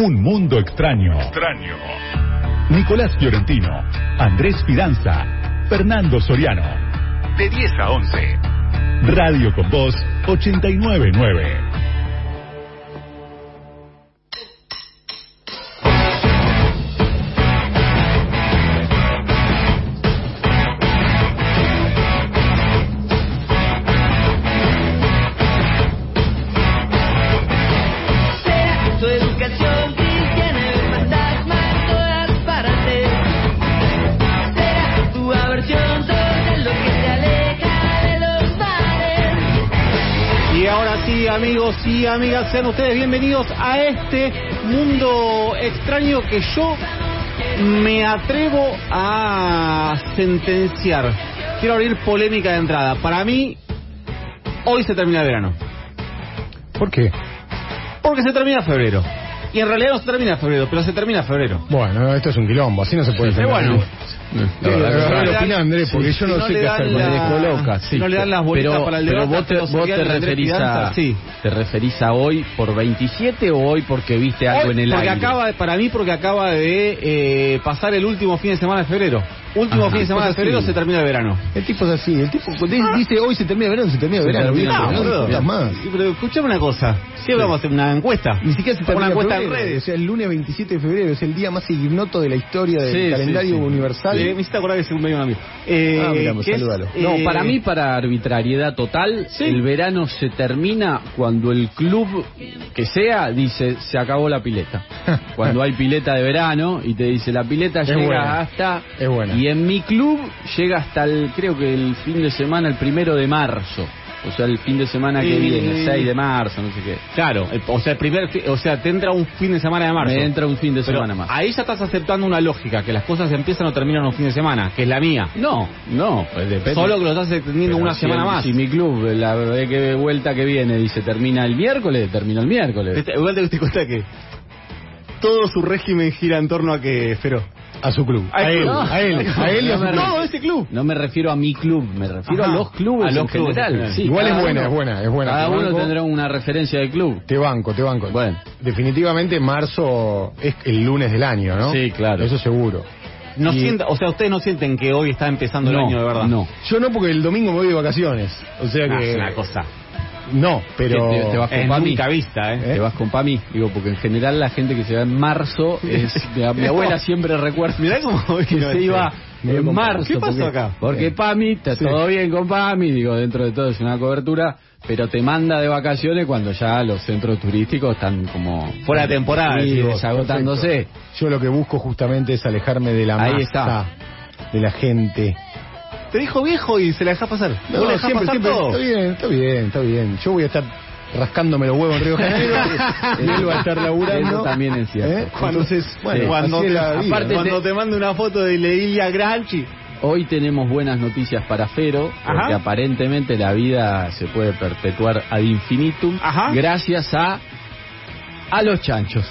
Un mundo extraño. Extraño. Nicolás Fiorentino, Andrés Fidanza, Fernando Soriano. De 10 a 11. Radio con Voz 899. Amigas, sean ustedes bienvenidos a este mundo extraño que yo me atrevo a sentenciar. Quiero abrir polémica de entrada. Para mí, hoy se termina el verano. ¿Por qué? Porque se termina febrero. Y en realidad no se termina febrero, pero se termina febrero. Bueno, esto es un quilombo, así no se puede defender. bueno. Sí, a ver, no ¿qué le dan- opina Andrés? Porque yo no si no sé le qué hacer con la- el descoloca, si no le dan las bolitas pero, para el pero debate vos te, vos te referís a sí. te referís a hoy por 27 o hoy porque viste algo Hoy, en el porque aire. acaba, para mí, porque acaba de eh, pasar el último fin de semana de febrero. Último Ajá. fin de semana de febrero se termina el verano. El tipo es así, el tipo dice, dice, hoy se termina el verano, se termina el Se verano. No verano. discutas más. Sí, pero escuchame una cosa. Si vamos a hacer una encuesta. Ni siquiera se termina una encuesta en redes. O sea, el lunes 27 de febrero es el día más ignoto de la historia del Sí, calendario sí. universal. Eh, me hiciste acordar que es un medio amigo. Eh, Ah, mira, pues, salúdalo. No, eh, para mí, para arbitrariedad total, Sí. el verano se termina cuando el club que sea dice se acabó la pileta. Cuando hay pileta de verano y te dice la pileta Es llega buena. hasta. Es buena. Y en mi club llega hasta el, creo que el fin de semana, el primero de marzo. O sea, el fin de semana que Eh, viene, 6 de marzo, no sé qué. Claro, el- o sea, el primer, o sea, te entra un fin de semana de marzo. Me entra un fin de Pero semana más. Ahí ya estás aceptando una lógica, que las cosas empiezan o terminan un fin de semana, que es la mía. No, no, pues depende. Solo que lo estás extendiendo una si semana el- más. Si mi club, la vez que vuelta que viene, dice termina el miércoles, termina el miércoles. Este- Igual te diste cuenta que todo su régimen gira en torno a que Fero. A su club. A él, a él, a él y a No su me club. Todo ese club. No me refiero a mi club, me refiero Ajá. a los clubes A los en clubes en general. Sí, Igual es cada buena, uno- es buena, es buena. Cada Te uno banco. tendrá una referencia de club. Te banco, te banco. Bueno. Definitivamente marzo es el lunes del año, ¿no? Sí, claro. Eso seguro. No Y- sienta, o sea, ustedes no sienten que hoy está empezando No, el año de verdad. no. Yo no porque el domingo me voy de vacaciones. O sea Ah, que... es una cosa. No, pero... Te- te vas Es con Pami. nunca vista, ¿eh? Te vas con Pami, digo, porque en general la gente que se va en marzo es. Mi, mi abuela siempre recuerda. Mirá cómo que se iba en marzo. ¿Qué pasó porque, acá? Porque Pami, está todo bien con Pami, digo, dentro de todo es una cobertura, pero te manda de vacaciones cuando ya los centros turísticos están como. Fuera de temporada, vos. desagotándose. Perfecto. Yo lo que busco justamente es alejarme de la Ahí masa, está. de la gente. Te dijo viejo y se la dejás pasar. No, dejás siempre, pasar siempre. todo. Está bien, está bien, está bien. Yo voy a estar rascándome los huevos en Río Janeiro y él va a estar laburando. Eso también es cierto. ¿Eh? Entonces, bueno, Sí. cuando así es te, vida. aparte cuando te manda una foto de Leila Granchi. Hoy tenemos buenas noticias para Fero, porque Ajá. aparentemente la vida se puede perpetuar ad infinitum Ajá. gracias a a los chanchos.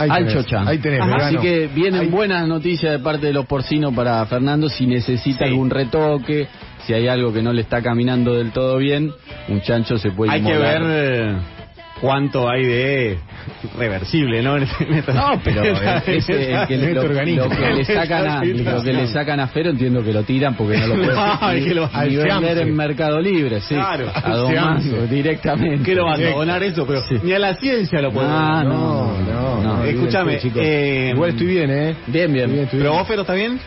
Ahí al tenés, ahí tenés, Así que vienen Ahí- buenas noticias de parte de los porcinos para Fernando si necesita Sí. algún retoque, si hay algo que no le está caminando del todo bien, un chancho se puede Hay que ver eh, cuánto hay de reversible, ¿no? En este- No, pero el, el que, este lo, lo que le sacan a, lo que le sacan a Fero entiendo que lo tiran porque no lo pueden No, es que lo- al vender en Mercado Libre, sí. Claro, a. Manso, directamente. Abandonar eso, pero Sí. ni a la ciencia lo puedo Ah, no, no, no. Escúchame, eh, Igual estoy bien, ¿eh? Bien, bien. Estoy ¿Pero bien. vos, Fero, está bien?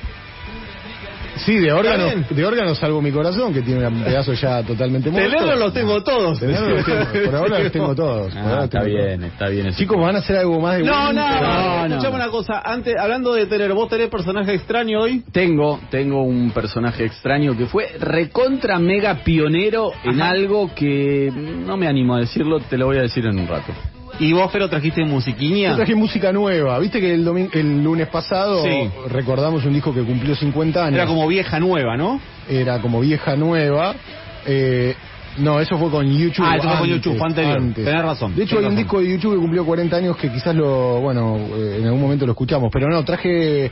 Sí, de órganos, de órganos salvo mi corazón, que tiene un pedazo ya totalmente muerto. Tenerlos los tengo todos. Tenerlos los tengo. Por ahora los tengo todos. Ah, los está tengo todos. bien, está bien. Chicos, ¿van a hacer algo más de No, no, No, no. Escuchame una cosa. Antes, hablando de tener, ¿vos tenés personaje extraño hoy? Tengo, tengo un personaje extraño que fue recontra mega pionero en algo que no me animo a decirlo, te lo voy a decir en un rato. Y vos, Fero, trajiste musiquiña. Yo traje música nueva. Viste que el, domin- el lunes pasado Sí. recordamos un disco que cumplió 50 años. Era como vieja nueva, ¿no? Era como vieja nueva. Eh, no, eso fue con YouTube. Ah, eso fue con YouTube, fue anterior. antes. Tenés razón, De hecho, hay un disco de YouTube que cumplió 40 años que quizás lo, bueno, eh, en algún momento lo escuchamos. Pero no, traje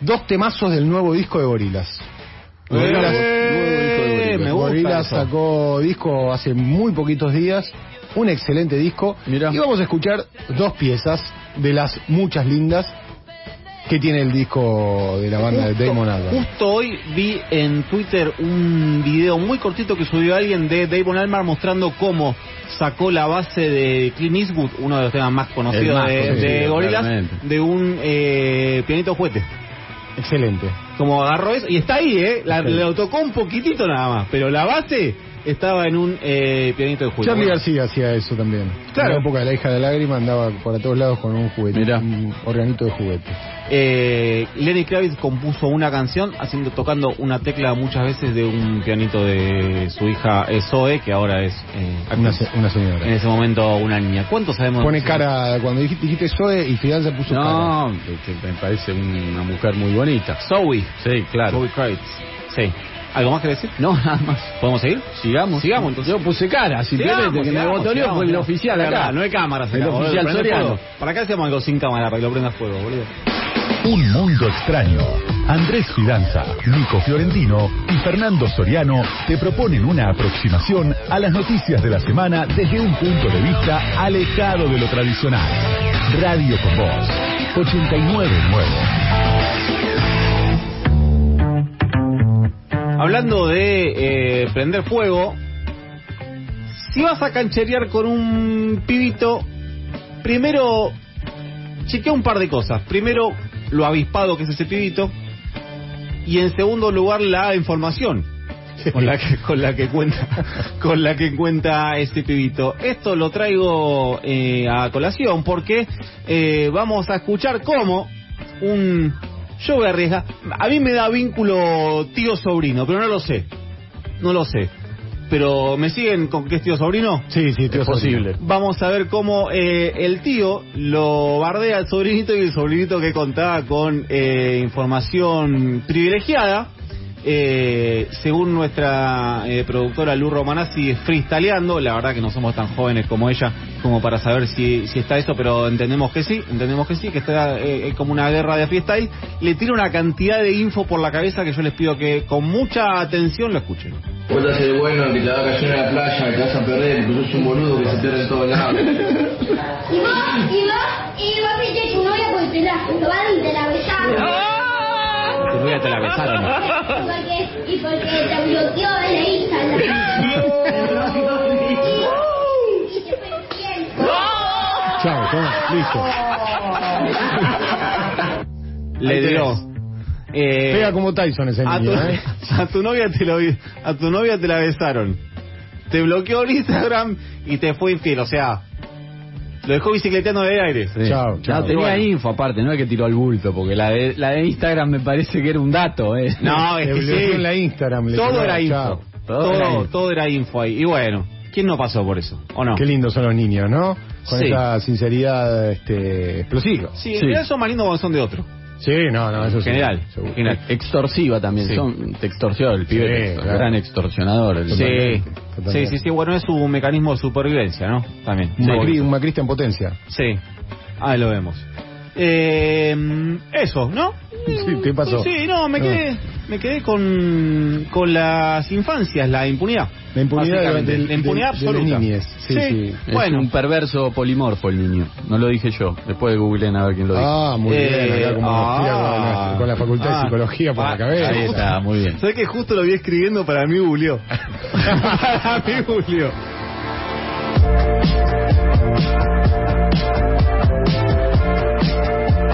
dos temazos del nuevo disco de Gorilas. Eh, me gusta Gorillaz eso. sacó disco hace muy poquitos días, un excelente disco. Mirá. Y vamos a escuchar dos piezas de las muchas lindas que tiene el disco de la banda de Damon Albarn. Justo hoy vi en Twitter un video muy cortito que subió alguien de Damon Albarn mostrando cómo sacó la base de Clint Eastwood, uno de los temas más conocidos más de, conocido, de Gorillaz, de un eh, pianito juguete. Excelente. Como agarró eso, y está ahí, ¿eh? La. Lo tocó un poquitito nada más, pero la base estaba en un eh, pianito de juguete. Charlie García hacía eso también. Claro. En la época de la hija de lágrima andaba por a todos lados con un juguete, Mirá. un organito de juguete. Eh, Lenny Kravitz compuso una canción haciendo tocando una tecla muchas veces de un pianito de su hija eh, Zoe, que ahora es eh, Una, se- una señora. en ese momento una niña. ¿Cuánto sabemos? Pone cara, cuando dijiste, dijiste Zoe y Fidel se puso cara. No, que- que me parece una mujer muy bonita. Zoe. Sí, claro. Zoe Kravitz. Sí. ¿Algo más que decir? No, nada más. ¿Podemos seguir? Sigamos. Sigamos, entonces. Yo puse cara, simplemente, Sigamos, que me sigamos, botoneó sigamos, fue el oficial acá. verdad, No hay cámaras El acá, oficial Soriano. ¿Para qué hacemos algo sin cámara? Para que lo prendas fuego, boludo. Un mundo extraño. Andrés Fidanza, Nico Fiorentino y Fernando Soriano te proponen una aproximación a las noticias de la semana desde un punto de vista alejado de lo tradicional. Radio con Voz 899. Hablando de eh, prender fuego, si vas a cancherear con un pibito, primero chequea un par de cosas. Primero, lo avispado que es ese pibito. Y en segundo lugar, la información con la que, con la que cuenta con la que cuenta este pibito. Esto lo traigo eh, a colación porque eh, vamos a escuchar cómo un yo voy a arriesgar. A mí me da vínculo tío sobrino, pero no lo sé. No lo sé. Pero ¿me siguen con que es tío sobrino? Sí, sí, tío Es posible. Vamos a ver cómo eh, el tío lo bardea al sobrinito y el sobrinito que contaba con eh, información privilegiada. Eh, según nuestra eh, productora Lu Romanazzi, freestyleando. La verdad que no somos tan jóvenes como ella como para saber si, si está eso, pero entendemos que sí, entendemos que sí, que está eh, como una guerra de freestyle. Le tira una cantidad de info por la cabeza que yo les pido que con mucha atención lo escuchen. Vos te haces bueno, que te a caer en la playa, que te vas a perder, porque sos un boludo que se pierde en todos lados. Y vos, y vos, y vos fuiste tu novia porque te la, te la besaron. Tu novia te la besaron. Porque, y porque te bloqueó en el Instagram. Y. Chao, toma, listo. Le dio. Eh, Pega como Tyson ese a, tu, niño, ¿eh? a tu novia te lo a tu novia te la besaron. Te bloqueó el Instagram y te fue infiel, o sea, lo dejó bicicleteando de aire. Sí. Chao, chao. No, tenía Bueno. info aparte, no es que tiró al bulto, porque la de, la de Instagram me parece que era un dato, ¿eh? No, es Le que sí. en la Instagram. le Todo era info. Todo era info. todo era info ahí. Y bueno, ¿quién no pasó por eso? ¿O no? Qué lindos son los niños, ¿no? Con Sí. esa sinceridad este, explosiva. Sí, en Sí. realidad son más lindos cuando son de otro. Sí, no, no, eso En sí. general. general. Extorsiva también, Sí. son, te extorsionó el pibe, Sí, te extor- claro. gran extorsionador. el- Sí, sí, sí, sí, bueno, es su mecanismo de supervivencia, ¿no? También. Un, Sí. Macri- un macrista en potencia. Sí, ahí lo vemos. Eh, eso, ¿no? Sí, ¿qué pasó? Sí, no, me quedé, me quedé con, con las infancias, la impunidad. La impunidad del- la impunidad de absoluta. niñez. Sí, sí. Es Bueno, un perverso polimorfo el niño, no lo dije yo, después googleen a ver quién lo dijo. Ah, muy Eh, bien, acá como ah, con, la, con la facultad ah, de psicología por ah, la cabeza. Ahí está, muy bien. ¿Sabes que justo lo vi escribiendo para mí googleó? para mí googleó.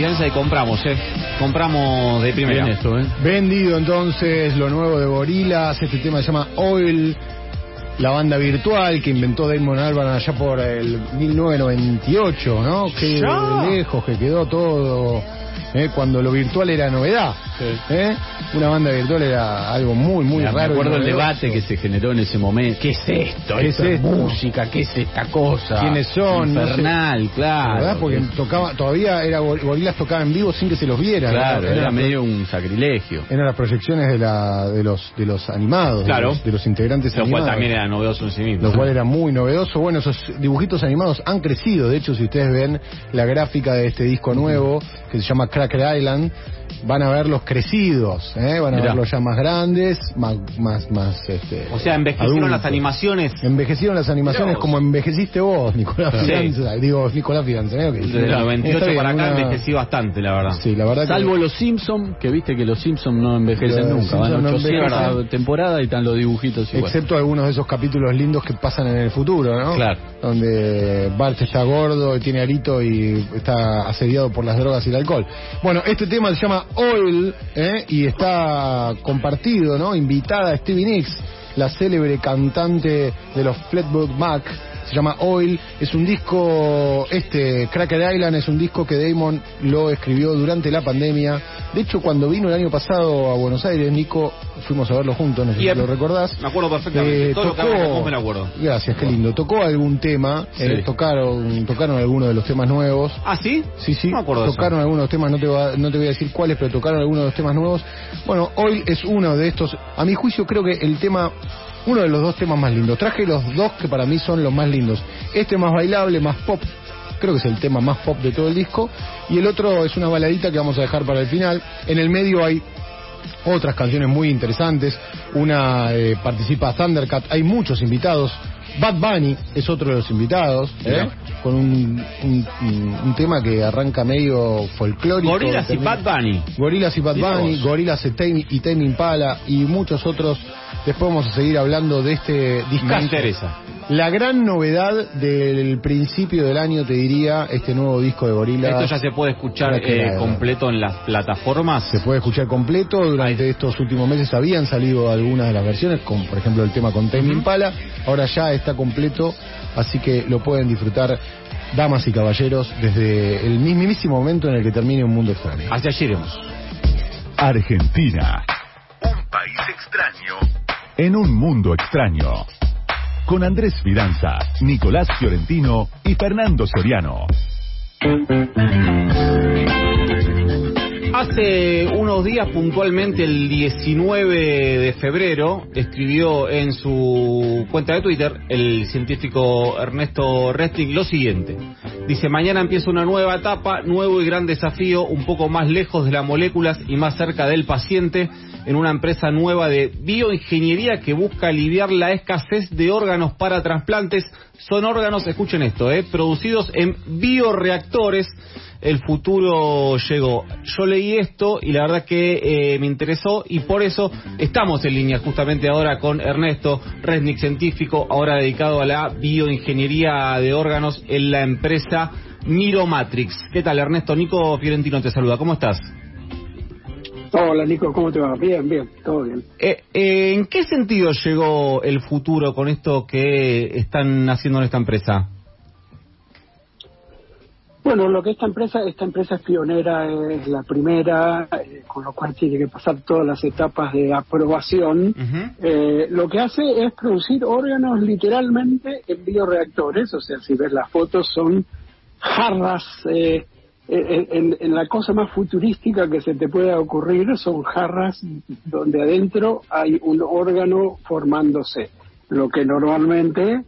Y compramos, ¿eh? Compramos de primera. Bien esto, ¿eh? Vendido entonces lo nuevo de Gorilas, este tema se llama Oil, la banda virtual que inventó Damon Albarn allá por el 1998, ¿no? Qué Ya. lejos que quedó todo, ¿eh? cuando lo virtual era novedad. ¿Eh? Una banda virtual era algo muy, muy Me raro. acuerdo el debate que se generó en ese momento. ¿Qué es esto? ¿Qué Esto es esto? música? ¿Qué es esta cosa? ¿Quiénes son? No sé. Infernal, claro. ¿Verdad? Porque tocaba, todavía era Gor- Gorilas tocaba en vivo sin que se los viera. Claro, ¿no? era medio un sacrilegio. Eran las proyecciones de, la, de, los, de los animados, Claro. de, los, de los integrantes Lo cual animados. también era novedoso en sí mismo. Lo cual era muy novedoso. Bueno, esos dibujitos animados han crecido. De hecho, si ustedes ven la gráfica de este disco nuevo, que se llama Cracker Island, van a verlos crecidos, ¿eh? van a Mirá. verlos ya más grandes, más, más, más, este, O sea, envejecieron adultos. las animaciones. Envejecieron las animaciones como envejeciste vos, Nicolás Sí. Fidanza. Digo, Nicolás Fidanza. ¿eh? Ok. Desde el 98 Está bien, para acá una- envejecí bastante, la verdad. Sí, la verdad Salvo que... los Simpsons, que viste que los Simpsons no envejecen Los nunca. Van Simpson no 800 envejecen. temporadas y están los dibujitos igual. Excepto algunos de esos capítulos lindos que pasan en el futuro, ¿no? Claro. Donde Bart está gordo, y tiene arito y está asediado por las drogas y el alcohol. Bueno, este tema se llama Oil ¿eh? y está compartido, ¿no? Invitada Stevie Nicks, la célebre cantante de los Fleetwood Mac. Se llama Oil, es un disco, este Cracker Island es un disco que Damon lo escribió durante la pandemia. De hecho, cuando vino el año pasado a Buenos Aires, Nico, fuimos a verlo juntos, no sé si lo recordás. Me acuerdo perfectamente. Eh, Todo lo que me lo acuerdo. Gracias, qué lindo. Tocó algún tema, eh, Sí. tocaron, tocaron algunos de los temas nuevos. ¿Ah, sí? Sí, sí, No me acuerdo eso. tocaron algunos temas, no te, va- no te voy a decir cuáles, pero tocaron algunos de los temas nuevos. Bueno, hoy es uno de estos, a mi juicio creo que el tema, uno de los dos temas más lindos. Traje los dos que para mí son los más lindos. Este más bailable, más pop, creo que es el tema más pop de todo el disco. Y el otro es una baladita que vamos a dejar para el final. En el medio hay otras canciones muy interesantes. Una eh, participa Thundercat, hay muchos invitados. Bad Bunny es otro de los invitados, ¿eh? con un, un- tema que arranca medio folclórico. Gorilas y Bad Bunny. Gorilas y Bad Bunny. Gorilas y Tame Impala y muchos otros. Después vamos a seguir hablando de este Me discazo. interesa. La gran novedad del principio del año, te diría, este nuevo disco de Gorilas. Esto ya se puede escuchar eh, completo en las plataformas. Se puede escuchar completo. Durante estos últimos meses habían salido algunas de las versiones, como por ejemplo el tema con Tame Impala. Ahora ya está completo, así que lo pueden disfrutar, damas y caballeros, desde el mismísimo momento en el que termine un mundo extraño. Hacia allí iremos. Argentina, Un país extraño. En un mundo extraño. Con Andrés Fidanza, Nicolás Fiorentino y Fernando Soriano. Hace unos días, puntualmente el 19 de febrero, escribió en su cuenta de Twitter el científico Ernesto Resting lo siguiente. Dice, mañana empieza una nueva etapa, nuevo y gran desafío, un poco más lejos de las moléculas y más cerca del paciente, en una empresa nueva de bioingeniería que busca aliviar la escasez de órganos para trasplantes. Son órganos, escuchen esto, eh, producidos en bioreactores el futuro llegó. Yo leí esto y la verdad que eh, me interesó y por eso estamos en línea justamente ahora con Ernesto Resnick, científico, ahora dedicado a la bioingeniería de órganos en la empresa Miromatrix. ¿Qué tal Ernesto? Nico Fiorentino te saluda, ¿cómo estás? Hola Nico, ¿cómo te va? Bien, bien, todo bien. Eh, eh, ¿En qué sentido llegó el futuro con esto que están haciendo en esta empresa? Bueno, lo que esta empresa, esta empresa es pionera, es la primera, eh, con lo cual tiene que pasar todas las etapas de aprobación. Eh, lo que hace es producir órganos literalmente en bioreactores, o sea, si ves las fotos son jarras, eh, en, en- en la cosa más futurística que se te pueda ocurrir, son jarras donde adentro hay un órgano formándose, lo que normalmente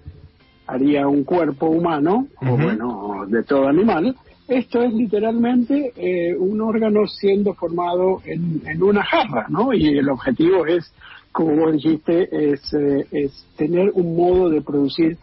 haría un cuerpo humano, o bueno, de todo animal. Esto es literalmente eh, un órgano siendo formado en, en una jarra, ¿no? Y el objetivo es, como vos dijiste, es, eh, es tener un modo de producir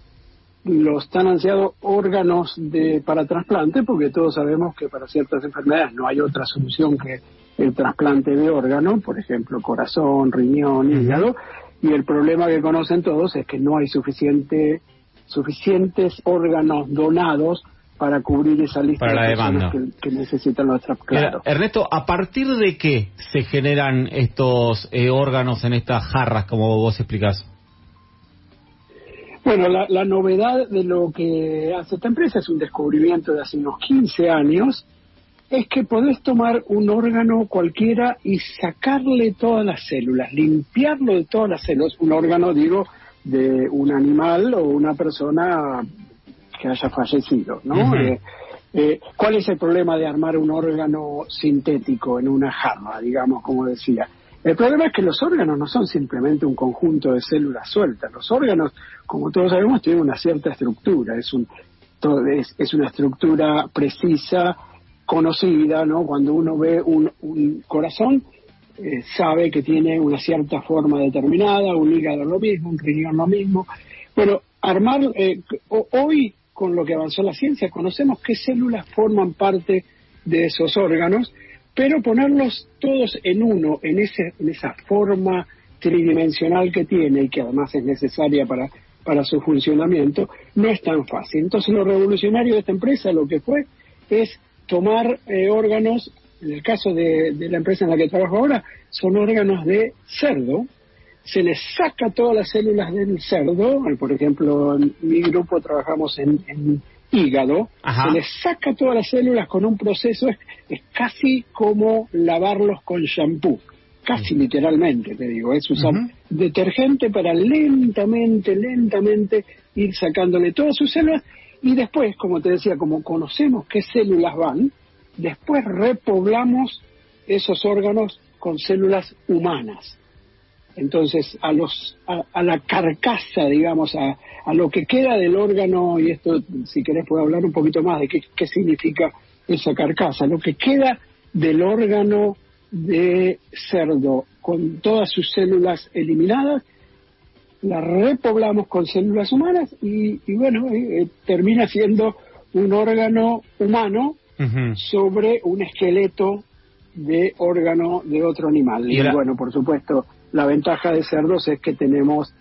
los tan ansiados órganos de, para trasplante, porque todos sabemos que para ciertas enfermedades no hay otra solución que el trasplante de órgano, por ejemplo, corazón, riñón, hígado, y el problema que conocen todos es que no hay suficiente, suficientes órganos donados para cubrir esa lista Para de personas que, que necesitan claro. Mira, Ernesto, ¿a partir de qué se generan estos eh, órganos en estas jarras, como vos explicás? Bueno, la, la novedad de lo que hace esta empresa es un descubrimiento de hace unos 15 años, es que podés tomar un órgano cualquiera y sacarle todas las células, limpiarlo de todas las células, un órgano, digo, de un animal o una persona que haya fallecido, ¿no? Eh, eh, ¿Cuál es el problema de armar un órgano sintético en una jarra, digamos, como decía? El problema es que los órganos no son simplemente un conjunto de células sueltas. Los órganos, como todos sabemos, tienen una cierta estructura. Es, un, todo- es, una estructura precisa, conocida, ¿no? Cuando uno ve un, corazón, eh, sabe que tiene una cierta forma determinada, un hígado lo mismo, un riñón lo mismo. Bueno, armar, eh, ho- hoy con lo que avanzó la ciencia, conocemos qué células forman parte de esos órganos, pero ponerlos todos en uno, en, ese, en esa forma tridimensional que tiene y que además es necesaria para, para su funcionamiento, no es tan fácil. Entonces lo revolucionario de esta empresa lo que fue es tomar eh, órganos, en el caso de, de la empresa en la que trabajo ahora, son órganos de cerdo, se les saca todas las células del cerdo, por ejemplo, en mi grupo trabajamos en, en hígado, Ajá. se les saca todas las células con un proceso, es, es casi como lavarlos con shampoo, casi literalmente, te digo, es usar detergente para lentamente, lentamente ir sacándole todas sus células y después, como te decía, como conocemos qué células van, después repoblamos esos órganos con células humanas. Entonces, a, los, a, a la carcasa, digamos, a, a lo que queda del órgano, y esto, si querés, puedo hablar un poquito más de qué, qué significa esa carcasa, lo que queda del órgano de cerdo con todas sus células eliminadas, la repoblamos con células humanas y, y bueno, eh, eh, termina siendo un órgano humano sobre un esqueleto de órgano de otro animal. Y bueno, por supuesto, la ventaja de cerdos es que tenemos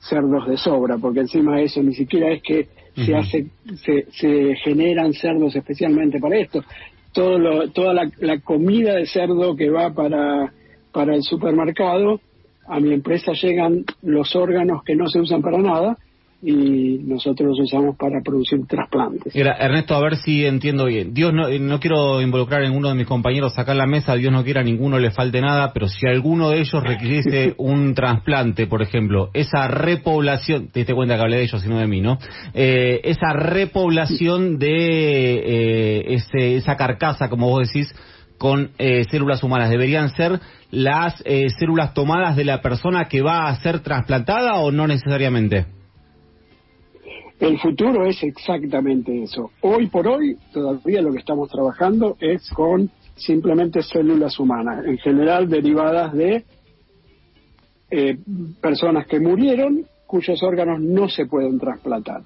cerdos de sobra, porque encima de eso ni siquiera es que se hace, se, se generan cerdos especialmente para esto. Todo lo, toda la, la comida de cerdo que va para, para el supermercado, a mi empresa llegan los órganos que no se usan para nada y nosotros los usamos para producir trasplantes. Era, Ernesto, a ver si entiendo bien. Dios no, eh, no quiero involucrar a ninguno de mis compañeros acá en la mesa, Dios no quiera a ninguno le falte nada, pero si alguno de ellos requiriese un trasplante, por ejemplo, esa repoblación, te diste cuenta que hablé de ellos y no de mí, ¿no? Eh, esa repoblación de eh, ese, esa carcasa, como vos decís, con eh, células humanas, ¿deberían ser las eh, células tomadas de la persona que va a ser trasplantada o no necesariamente? El futuro es exactamente eso. Hoy por hoy, todavía lo que estamos trabajando es con simplemente células humanas, en general derivadas de eh, personas que murieron cuyos órganos no se pueden trasplantar.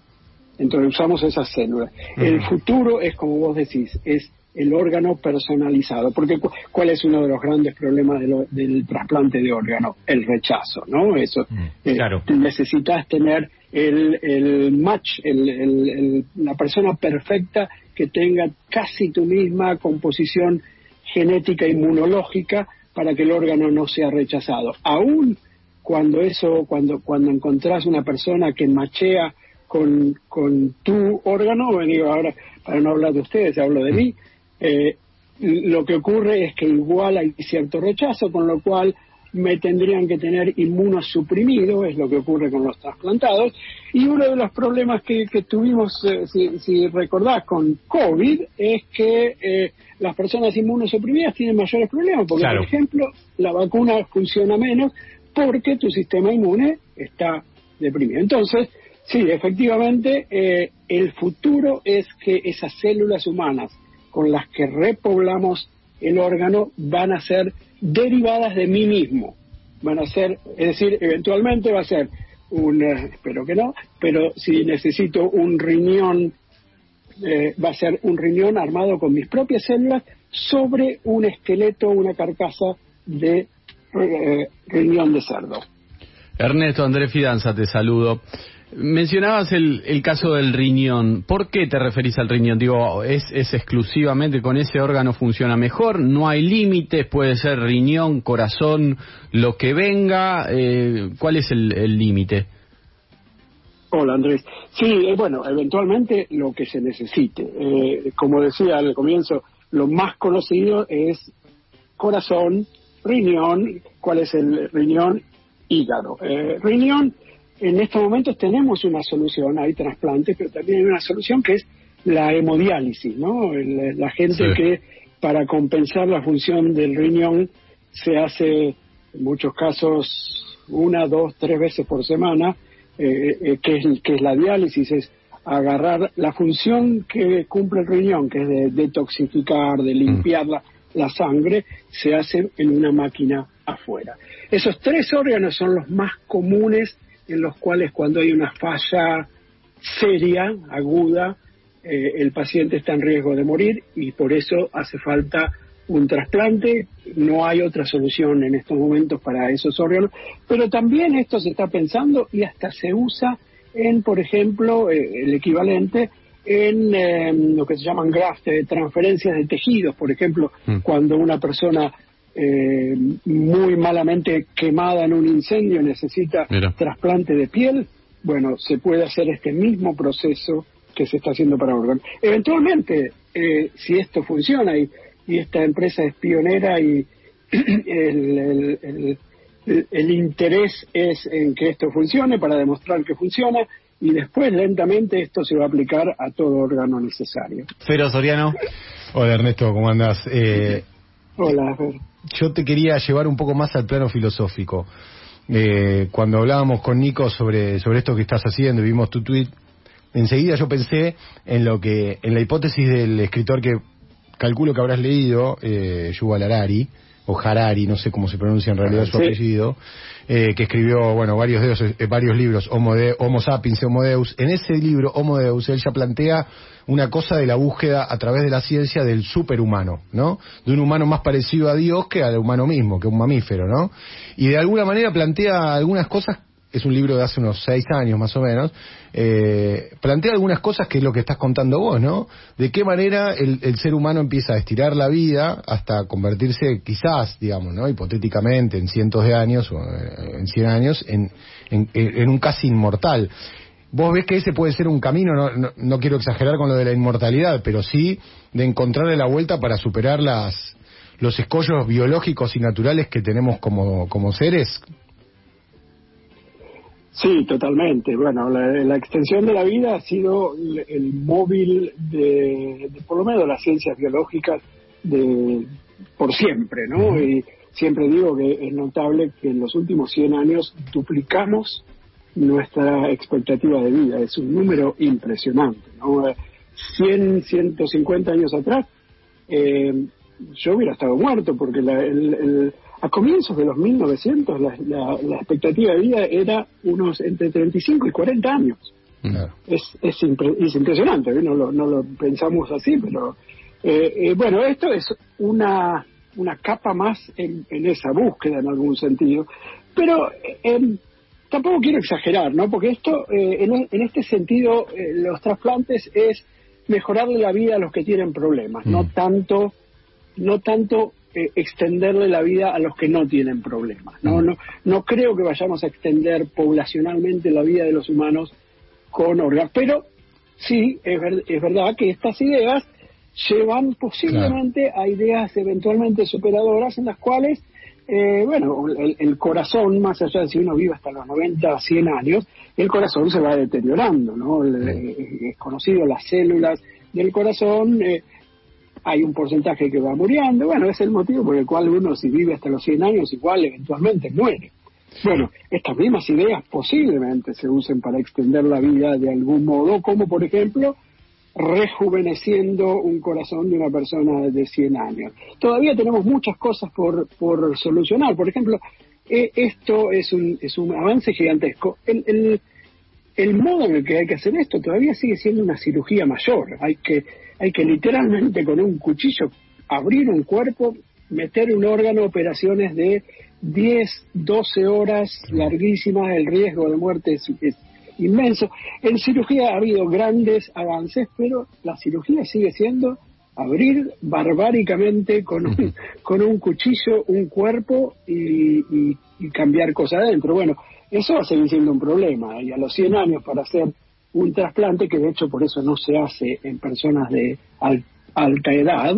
Entonces usamos esas células. El futuro es, como vos decís, es el órgano personalizado. Porque cu- ¿cuál es uno de los grandes problemas de lo- del trasplante de órgano? El rechazo, ¿no? Eso. eh, claro. Necesitas tener el, el match, el- el- el- la persona perfecta que tenga casi tu misma composición genética inmunológica para que el órgano no sea rechazado. Aún cuando eso, cuando, cuando encontrás una persona que machea con, con tu órgano, digo ahora, para no hablar de ustedes, hablo de mí, eh, lo que ocurre es que igual hay cierto rechazo, con lo cual me tendrían que tener inmunosuprimido, es lo que ocurre con los trasplantados, y uno de los problemas que, que tuvimos, eh, si, si recordás, con COVID, es que eh, las personas inmunosuprimidas tienen mayores problemas, porque, Claro. por ejemplo, la vacuna funciona menos porque tu sistema inmune está deprimido. Entonces, sí, efectivamente, eh, el futuro es que esas células humanas con las que repoblamos el órgano van a ser derivadas de mí mismo. Van a ser, es decir, eventualmente va a ser un, eh, espero que no, pero si necesito un riñón, eh, va a ser un riñón armado con mis propias células sobre un esqueleto, una carcasa de eh, riñón de cerdo. Ernesto Andrés Fidanza, te saludo. Mencionabas el, el caso del riñón. ¿Por qué te referís al riñón? Digo, ¿es, ¿es exclusivamente con ese órgano funciona mejor? ¿No hay límites? ¿Puede ser riñón, corazón, lo que venga? Eh, ¿Cuál es el límite? Hola Andrés. Sí, eh, bueno, eventualmente lo que se necesite. Eh, como decía al comienzo, lo más conocido es corazón, riñón. ¿Cuál es el riñón? Hígado. Eh, riñón, en estos momentos tenemos una solución, hay trasplantes, pero también hay una solución que es la hemodiálisis, ¿no? El- la gente Sí. que para compensar la función del riñón se hace, en muchos casos, una, dos, tres veces por semana, eh, eh, que, es, que es la diálisis, es agarrar la función que cumple el riñón, que es de detoxificar, de limpiar la, la sangre, se hace en una máquina afuera. Esos tres órganos son los más comunes en los cuales cuando hay una falla seria, aguda, eh, el paciente está en riesgo de morir y por eso hace falta un trasplante. No hay otra solución en estos momentos para esos órganos, pero también esto se está pensando y hasta se usa en, por ejemplo, eh, el equivalente en eh, lo que se llaman graft, eh, transferencias de tejidos, por ejemplo, cuando una persona eh, muy malamente quemada en un incendio necesita Mira. trasplante de piel, bueno, se puede hacer este mismo proceso que se está haciendo para órganos. Eventualmente, eh, si esto funciona y, y esta empresa es pionera y el, el- el- el- el interés es en que esto funcione para demostrar que funciona y después lentamente esto se va a aplicar a todo órgano necesario. Fero Soriano. Hola Ernesto, ¿cómo andás? Eh, Hola, Fer. yo te quería llevar un poco más al plano filosófico. Eh, cuando hablábamos con Nico sobre, sobre esto que estás haciendo y vimos tu tweet, enseguida yo pensé en lo que, en la hipótesis del escritor que calculo que habrás leído, eh, Yuval Harari, o Harari, no sé cómo se pronuncia en realidad su Sí. apellido, eh, que escribió, bueno, varios, dedos, eh, varios libros, Homo, de, Homo sapiens, Homo Deus. En ese libro, Homo Deus, él ya plantea una cosa de la búsqueda a través de la ciencia del superhumano, ¿no? De un humano más parecido a Dios que al humano mismo, que un mamífero, ¿no? Y de alguna manera plantea algunas cosas es un libro de hace unos seis años más o menos, eh, plantea algunas cosas que es lo que estás contando vos, ¿no? De qué manera el, ser humano empieza a estirar la vida hasta convertirse quizás, digamos, ¿no? Hipotéticamente en cientos de años o eh, en cien años en, un casi inmortal. ¿Vos ves que ese puede ser un camino? No, no, no quiero exagerar con lo de la inmortalidad, pero sí de encontrarle la vuelta para superar las los escollos biológicos y naturales que tenemos como, como seres. Sí, totalmente. Bueno, la, la extensión de la vida ha sido el, el móvil de, de, por lo menos, las ciencias biológicas de por siempre, ¿no? Y siempre digo que es notable que en los últimos 100 años duplicamos nuestra expectativa de vida. Es un número impresionante, ¿no? 100, 150 años atrás, eh, yo hubiera estado muerto porque la, el, el, a comienzos de los 1900 la, la, la, expectativa de vida era unos entre 35 y 40 años. Claro. Es, es, impre, es, impresionante, ¿eh? no lo, no lo pensamos así, pero eh, eh, bueno, esto es una, una capa más en, en, esa búsqueda en algún sentido. Pero eh, tampoco quiero exagerar, ¿no? Porque esto, eh, en, en, este sentido, los trasplantes es mejorarle la vida a los que tienen problemas, mm. no tanto, no tanto eh, extenderle la vida a los que no tienen problemas. ¿no? No, no creo que vayamos a extender poblacionalmente la vida de los humanos con órganos, pero sí, es, ver, es verdad que estas ideas llevan posiblemente claro. a ideas eventualmente superadoras en las cuales, eh, bueno, el, el, corazón, más allá de si uno vive hasta los 90, 100 años, el corazón se va deteriorando, ¿no? El, es conocido, las células del corazón, eh, hay un porcentaje que va muriendo, bueno, es el motivo por el cual uno si vive hasta los 100 años igual eventualmente muere. Bueno, estas mismas ideas posiblemente se usen para extender la vida de algún modo, como por ejemplo rejuveneciendo un corazón de una persona de 100 años. Todavía tenemos muchas cosas por, por solucionar. Por ejemplo, eh, esto es un, es un avance gigantesco. El, el, el modo en el que hay que hacer esto todavía sigue siendo una cirugía mayor. Hay que, hay que literalmente con un cuchillo abrir un cuerpo, meter un órgano, operaciones de 10, 12 horas larguísimas, el riesgo de muerte es, es inmenso. En cirugía ha habido grandes avances, pero la cirugía sigue siendo abrir barbáricamente con un, con un cuchillo un cuerpo y, y- y cambiar cosas adentro. Bueno, eso va a seguir siendo un problema. Y a los 100 años para hacer un trasplante, que de hecho por eso no se hace en personas de al- alta edad,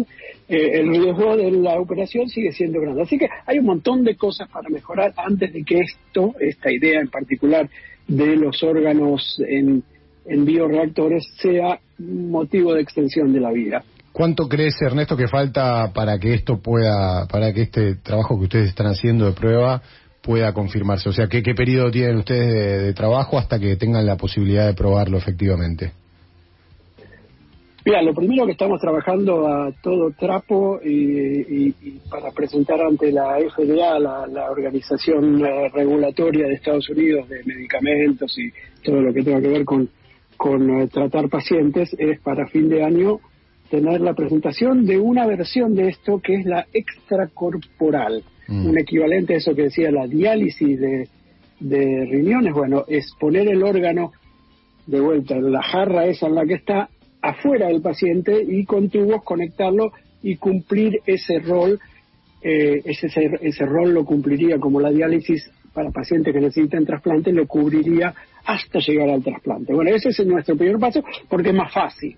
eh, el riesgo de la operación sigue siendo grande. Así que hay un montón de cosas para mejorar antes de que esto, esta idea en particular de los órganos en, en bioreactores, sea motivo de extensión de la vida. ¿Cuánto crees, Ernesto, que falta para que esto pueda, para que este trabajo que ustedes están haciendo de prueba pueda confirmarse? O sea, ¿qué, qué periodo tienen ustedes de, trabajo hasta que tengan la posibilidad de probarlo efectivamente? Mira, lo primero que estamos trabajando a todo trapo y, y- para presentar ante la FDA, la, la organización eh, regulatoria de Estados Unidos de medicamentos y todo lo que tenga que ver con, con eh, tratar pacientes, es para fin de año tener la presentación de una versión de esto que es la extracorporal, Mm. un equivalente a eso que decía la diálisis de, de riñones, bueno, es poner el órgano de vuelta la jarra esa en la que está afuera del paciente y con tubos conectarlo y cumplir ese rol eh, ese, ese rol lo cumpliría como la diálisis para pacientes que necesitan trasplante lo cubriría hasta llegar al trasplante. Bueno ese es nuestro primer paso porque es más fácil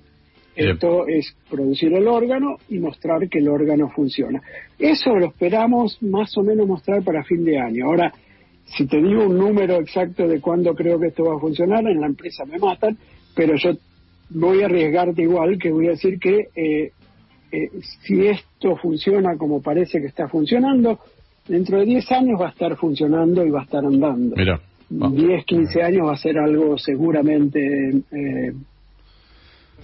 Bien. esto es producir el órgano y mostrar que el órgano funciona. Eso lo esperamos más o menos mostrar para fin de año. Ahora, si te digo un número exacto de cuándo creo que esto va a funcionar, en la empresa me matan, pero yo voy a arriesgarte igual, que voy a decir que eh, eh, si esto funciona como parece que está funcionando, dentro de 10 años va a estar funcionando y va a estar andando. Mira. 10, 15 años va a ser algo seguramente eh,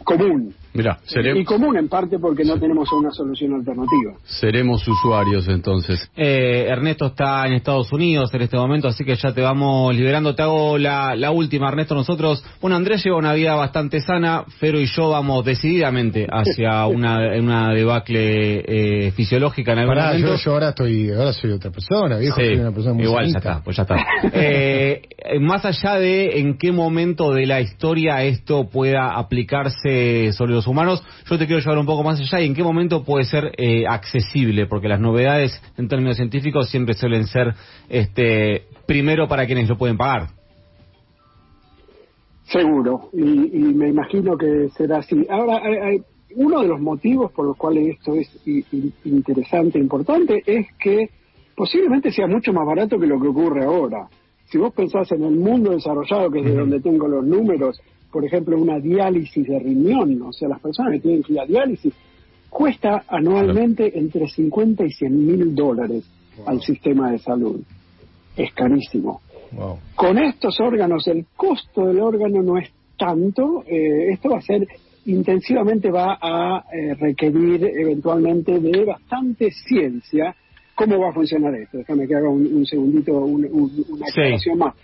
común. Mira, Y común en parte porque no tenemos una solución alternativa. seremos usuarios entonces. Eh, Ernesto está en Estados Unidos en este momento, así que ya te vamos liberando. Te hago la, la última, Ernesto. Nosotros, bueno, Andrés lleva una vida bastante sana, Fero y yo vamos decididamente hacia una, una debacle eh, fisiológica en algún Pará, momento. yo, yo ahora estoy, ahora soy otra persona, viejo, Sí, soy una persona muy igual ya está, pues ya está. Eh, más allá de en qué momento de la historia esto pueda aplicarse sobre los humanos, yo te quiero llevar un poco más allá y en qué momento puede ser eh, accesible, porque las novedades en términos científicos siempre suelen ser este primero para quienes lo pueden pagar. Seguro, y, y me imagino que será así. Ahora, hay- hay- uno de los motivos por los cuales esto es i- i- interesante e importante es que posiblemente sea mucho más barato que lo que ocurre ahora. Si vos pensás en el mundo desarrollado, que es de donde tengo los números, por ejemplo, una diálisis de riñón, o sea, las personas que tienen que ir a diálisis, cuesta anualmente entre 50 y 100 mil dólares al sistema de salud. Es carísimo. Wow. Con estos órganos, el costo del órgano no es tanto. eh, esto va a ser intensivamente, va a eh, requerir eventualmente de bastante ciencia. ¿Cómo va a funcionar esto? Déjame que haga un, un segundito, un- un- una Sí. aclaración más.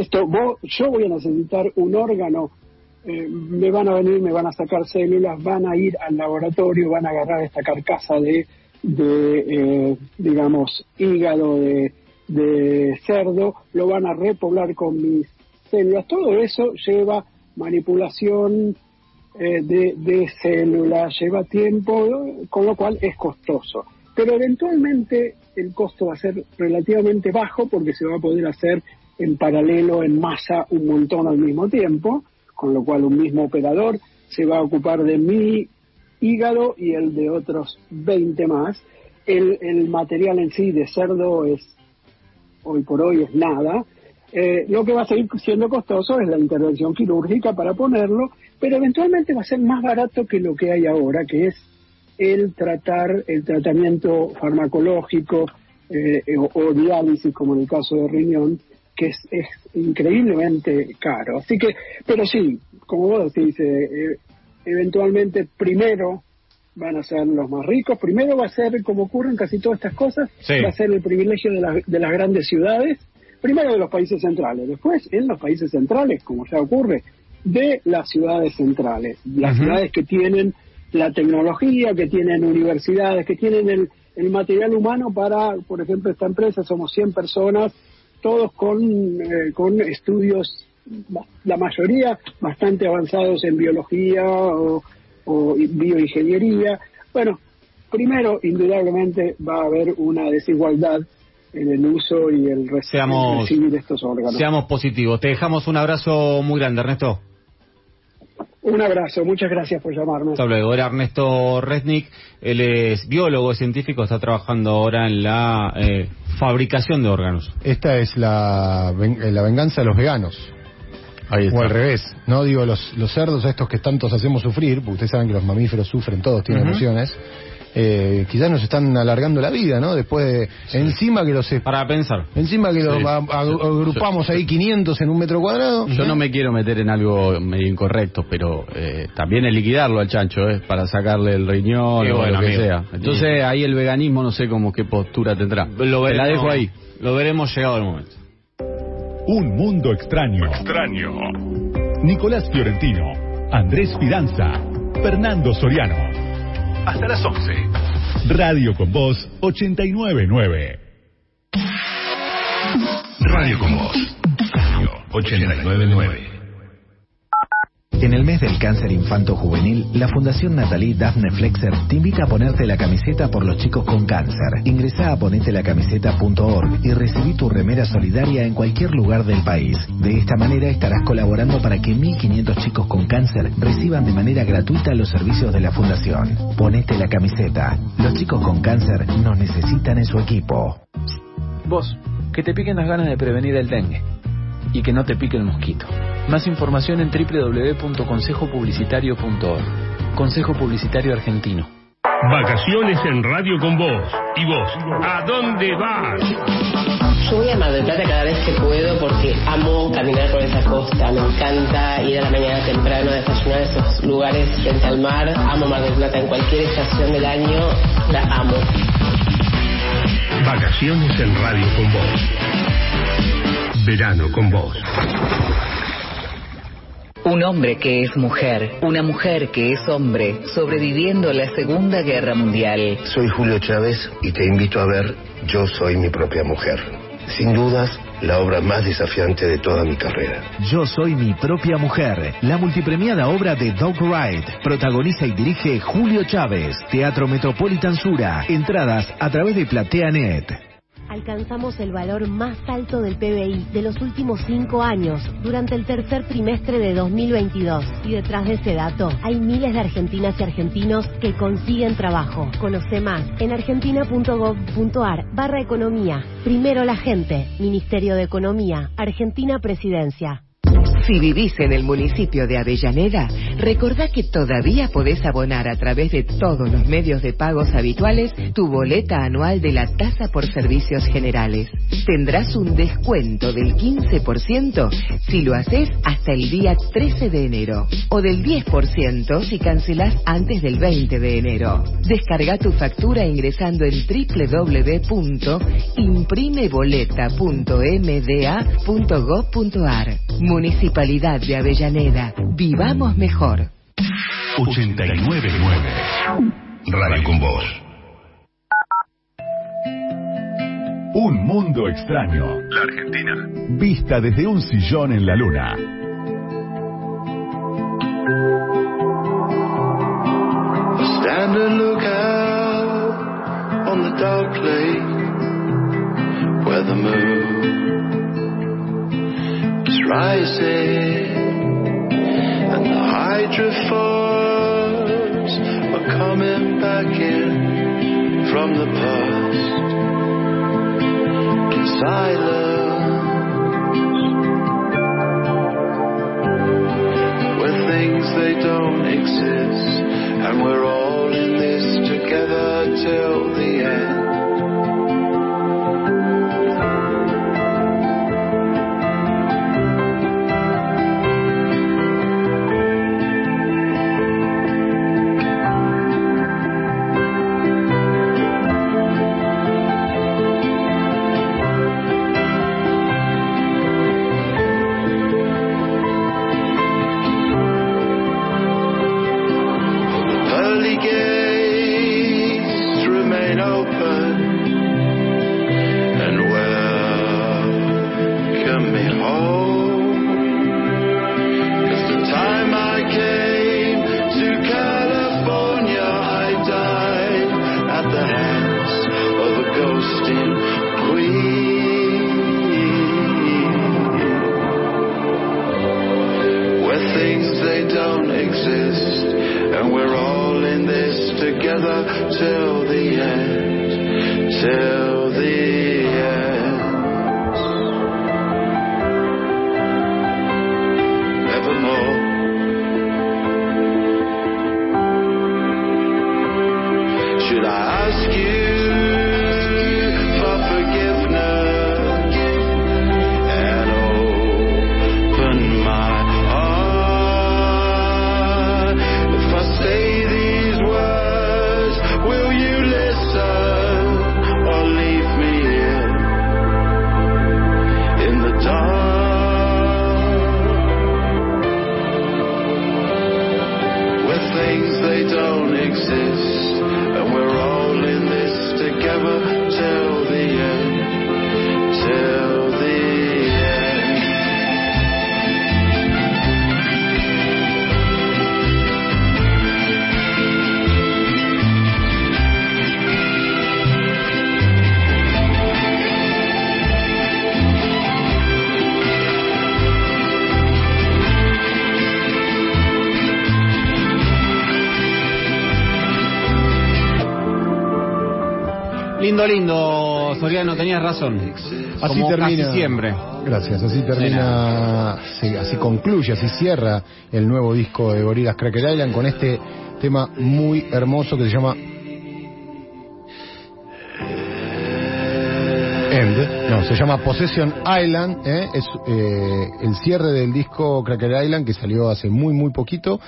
Esto, vos, yo voy a necesitar un órgano. eh, me van a venir, me van a sacar células, van a ir al laboratorio, van a agarrar esta carcasa de, de eh, digamos, hígado de, cerdo, lo van a repoblar con mis células. Todo eso lleva manipulación eh, de, de células, lleva tiempo, con lo cual es costoso. Pero eventualmente el costo va a ser relativamente bajo porque se va a poder hacer en paralelo, en masa, un montón al mismo tiempo, con lo cual un mismo operador se va a ocupar de mi hígado y el de otros 20 más. El, material en sí de cerdo es hoy por hoy es nada. Eh, lo que va a seguir siendo costoso es la intervención quirúrgica para ponerlo, pero eventualmente va a ser más barato que lo que hay ahora, que es el tratar el tratamiento farmacológico eh, o, o diálisis, como en el caso de riñón, que es, es increíblemente caro. Así que, pero sí, como vos decís, eh, eh, eventualmente primero van a ser los más ricos, primero va a ser, como ocurren casi todas estas cosas, Sí. va a ser el privilegio de, las- de las grandes ciudades, primero de los países centrales, después en los países centrales, como ya ocurre, de las ciudades centrales, las ciudades que tienen la tecnología, que tienen universidades, que tienen el, el material humano para, por ejemplo, esta empresa, somos 100 personas, todos con, eh, con estudios la mayoría bastante avanzados en biología o, o bioingeniería. Bueno, primero, indudablemente va a haber una desigualdad en el uso y el recibir de estos órganos. Seamos positivos. Te dejamos un abrazo muy grande, Ernesto. Un abrazo, muchas gracias por llamarme. Hasta luego. Era Ernesto Resnick. Él es biólogo científico, está trabajando ahora en la eh, fabricación de órganos. Esta es la, eh, la venganza de los veganos. Ahí está. O al revés, no digo los, los cerdos estos que tantos hacemos sufrir, porque ustedes saben que los mamíferos sufren, todos tienen Ujú. emociones. Eh, quizás nos están alargando la vida, ¿no? Después de, encima que los Para pensar. encima que los Sí. a- a- agrupamos ahí 500 en un metro cuadrado. Yo no me quiero meter en algo medio incorrecto, pero eh, también es liquidarlo al chancho, ¿eh? Para sacarle el riñón o bueno, lo que amigo. sea. Entonces ahí el veganismo no sé cómo qué postura tendrá. Lo Te la veremos- dejo ahí. Lo veremos llegado el momento. Un mundo extraño. Extraño. Nicolás Fiorentino, Andrés Fidanza, Fernando Soriano. Hasta las 11. Radio con Voz 899. Radio con Voz. 899. En el mes del cáncer infanto-juvenil, la Fundación Natalie Daphne Flexer te invita a ponerte la camiseta por los chicos con cáncer. Ingresa a ponetelacamiseta.org y recibí tu remera solidaria en cualquier lugar del país. De esta manera estarás colaborando para que 1.500 chicos con cáncer reciban de manera gratuita los servicios de la Fundación. Ponete la camiseta. Los chicos con cáncer nos necesitan en su equipo. Vos, que te piquen las ganas de prevenir el dengue y que no te pique el mosquito. Más información en www.consejopublicitario.org. Consejo Publicitario Argentino. Vacaciones en Radio con Vos. ¿Y vos? ¿A dónde vas? Yo voy a Mar del Plata cada vez que puedo porque amo caminar por esa costa. Me encanta ir a la mañana temprano a desayunar a esos lugares frente al mar. Amo Mar del Plata en cualquier estación del año. La amo. Vacaciones en Radio con Vos. Verano con Vos. Un hombre que es mujer, una mujer que es hombre, sobreviviendo la Segunda Guerra Mundial. Soy Julio Chávez y te invito a ver Yo soy mi propia mujer. Sin dudas, la obra más desafiante de toda mi carrera. Yo soy mi propia mujer, la multipremiada obra de Doug Wright. Protagoniza y dirige Julio Chávez. Teatro Metropolitan Sura. Entradas a través de PlateaNet. Alcanzamos el valor más alto del PBI de los últimos cinco años durante el tercer trimestre de 2022. Y detrás de ese dato hay miles de argentinas y argentinos que consiguen trabajo. Conoce más en argentina.gov.ar barra economía. Primero la gente. Ministerio de Economía. Argentina Presidencia. Si vivís en el municipio de Avellaneda, recordá que todavía podés abonar a través de todos los medios de pagos habituales tu boleta anual de la tasa por servicios generales. Tendrás un descuento del 15% si lo haces hasta el día 13 de enero o del 10% si cancelás antes del 20 de enero. Descarga tu factura ingresando en www.imprimeboleta.mda.gov.ar. Municipalidad de Avellaneda. Vivamos mejor. 899. Radio con Voz. Un mundo extraño. La Argentina. Vista desde un sillón en la luna. Stand and look out on the dark lake where the moon is rising and the hydrophores are coming back in from the past. In silence, where things they don't exist, and we're all in this together till the end. Lindo, lindo, Soriano, tenías razón. Así Como termina. casi siempre. Gracias, así termina, sí, así concluye, así cierra el nuevo disco de Gorillaz Cracker Island con este tema muy hermoso que se llama End, no, se llama Possession Island, ¿eh? es eh, el cierre del disco Cracker Island que salió hace muy muy poquito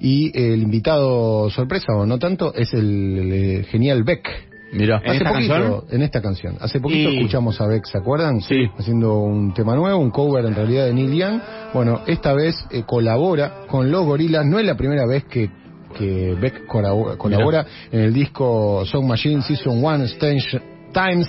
y el invitado sorpresa o no tanto es el, el genial Beck. Mira, Hace esta poquito, canción? en esta canción. Hace poquito Y- escuchamos a Beck, ¿se acuerdan? Sí. Haciendo un tema nuevo, un cover en realidad de Neil Young. Bueno, esta vez eh, colabora con los gorilas. No es la primera vez que, que Beck colabora, colabora en el disco Song Machine Season 1 Stage Times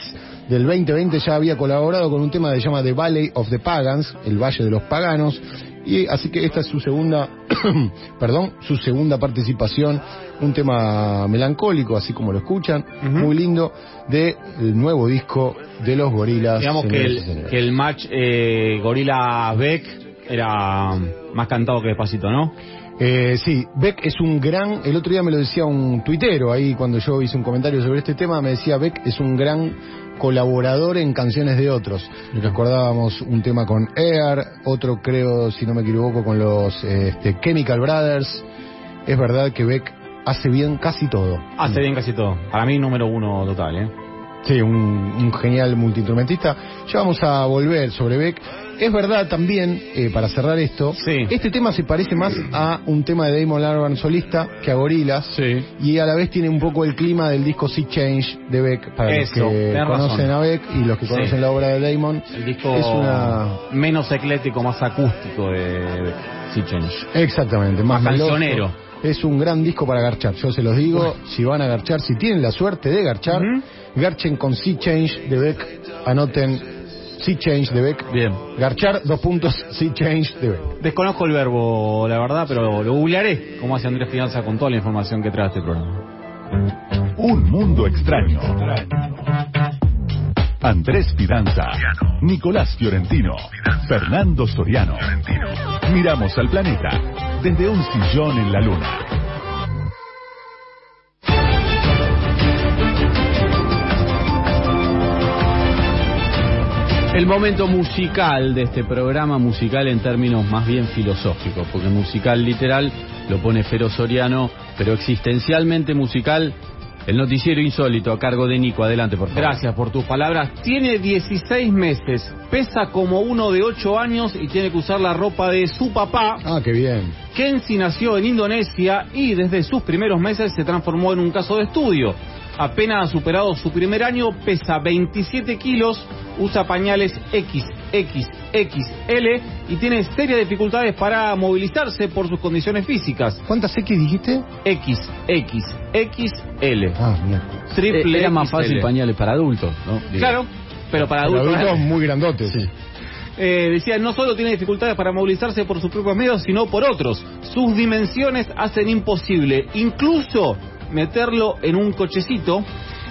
del 2020. Ya había colaborado con un tema que se llama The Valley of the Pagans, el Valle de los Paganos. Y así que esta es su segunda, perdón, su segunda participación, un tema melancólico, así como lo escuchan, muy lindo, del nuevo disco de los gorilas. Digamos que el, señores. que el match eh, Gorila Beck era más cantado que despacito, ¿no? Eh, sí, Beck es un gran, el otro día me lo decía un tuitero ahí cuando yo hice un comentario sobre este tema, me decía Beck es un gran colaborador en canciones de otros. Recordábamos un tema con Air, otro creo, si no me equivoco, con los este, Chemical Brothers. Es verdad que Beck hace bien casi todo. Hace bien casi todo. Para mí número uno total, ¿eh? Sí, un, un genial multiinstrumentista. Ya vamos a volver sobre Beck. Es verdad también, eh, para cerrar esto, este tema se parece más a un tema de Damon Albarn solista que a Gorillaz. Y a la vez tiene un poco el clima del disco Sea Change de Beck, para Eso, los que conocen razón. a Beck y los que Sí. conocen la obra de Damon. El disco Es una... menos eclético, más acústico de Beck. Sea Change. Exactamente, más, Más meloso. Es un gran disco para garchar, yo se los digo, si van a garchar, si tienen la suerte de garchar, garchen con Sea Change de Beck, anoten Sea Change de Beck. Bien. Garchar, dos puntos, Sea Change de Beck. Desconozco el verbo, la verdad, pero lo googlearé, como hace Andrés Fianza con toda la información que trae este programa. Un mundo extraño. Andrés Fidanza, Nicolás Fiorentino, Fernando Soriano. Miramos al planeta desde un sillón en la luna. El momento musical de este programa, musical en términos más bien filosóficos, porque musical literal lo pone Fero Soriano, pero existencialmente musical, el noticiero insólito a cargo de Nico. Adelante, por favor. Gracias por tus palabras. Tiene 16 meses, pesa como uno de 8 años y tiene que usar la ropa de su papá. Ah, qué bien. Kenzie nació en Indonesia y desde sus primeros meses se transformó en un caso de estudio. Apenas ha superado su primer año, pesa 27 kilos, usa pañales XXXL y tiene serias dificultades para movilizarse por sus condiciones físicas. ¿Cuántas X dijiste? XXXL. Ah, mira. Triple Eh, Era más XL. fácil pañales para adultos, ¿no? Digo. Claro, pero para Para adultos. adultos muy grandotes. Eh, decía, no solo tiene dificultades para movilizarse por sus propios medios, sino por otros. Sus dimensiones hacen imposible incluso meterlo en un cochecito.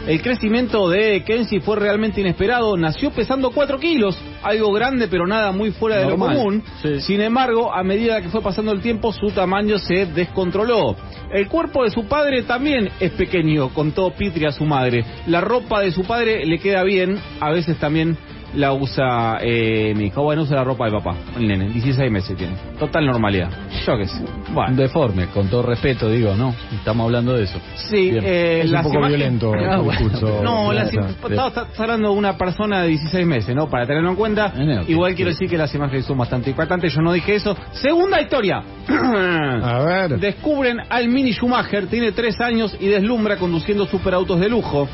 El crecimiento de Kenzie fue realmente inesperado. Nació pesando 4 kilos, algo grande pero nada muy fuera de Normal. lo común. Sin embargo, a medida que fue pasando el tiempo, su tamaño se descontroló. El cuerpo de su padre también es pequeño, contó Pitri a su madre. La ropa de su padre le queda bien, a veces también la usa eh, mi hija. Bueno, usa la ropa de papá, el nene, 16 meses tiene. Total normalidad. Yo qué sé. Bueno. Deforme, con todo respeto, digo, ¿no? Estamos hablando de eso. Sí, eh, Es un poco violento Ah, el bueno. discurso. No, claro. estaba, hablando de una persona de 16 meses, ¿no? Para tenerlo en cuenta. No, Igual quiero decir que las imágenes son bastante impactantes. Yo no dije eso. Segunda historia. A ver. Descubren al Mini Schumacher, tiene 3 años y deslumbra conduciendo superautos de lujo.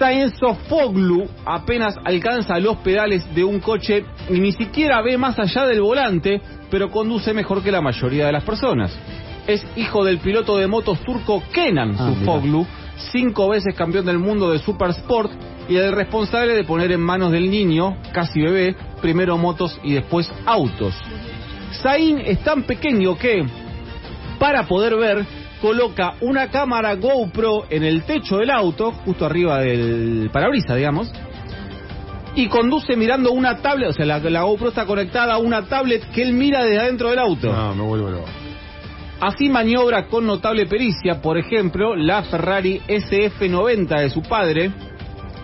Saenzo Foglu apenas alcanza los pedales de un coche y ni siquiera ve más allá del volante, pero conduce mejor que la mayoría de las personas. Es hijo del piloto de motos turco Kenan Ah, mira. Foglu, cinco veces campeón del mundo de Super Sport y el responsable de poner en manos del niño, casi bebé, primero motos y después autos. Zain es tan pequeño que, para poder ver, coloca una cámara GoPro en el techo del auto, justo arriba del parabrisas, digamos, y conduce mirando una tablet, o sea, la, la GoPro está conectada a una tablet que él mira desde adentro del auto. No, me vuelvo loco. Así maniobra con notable pericia, por ejemplo, la Ferrari SF90 de su padre,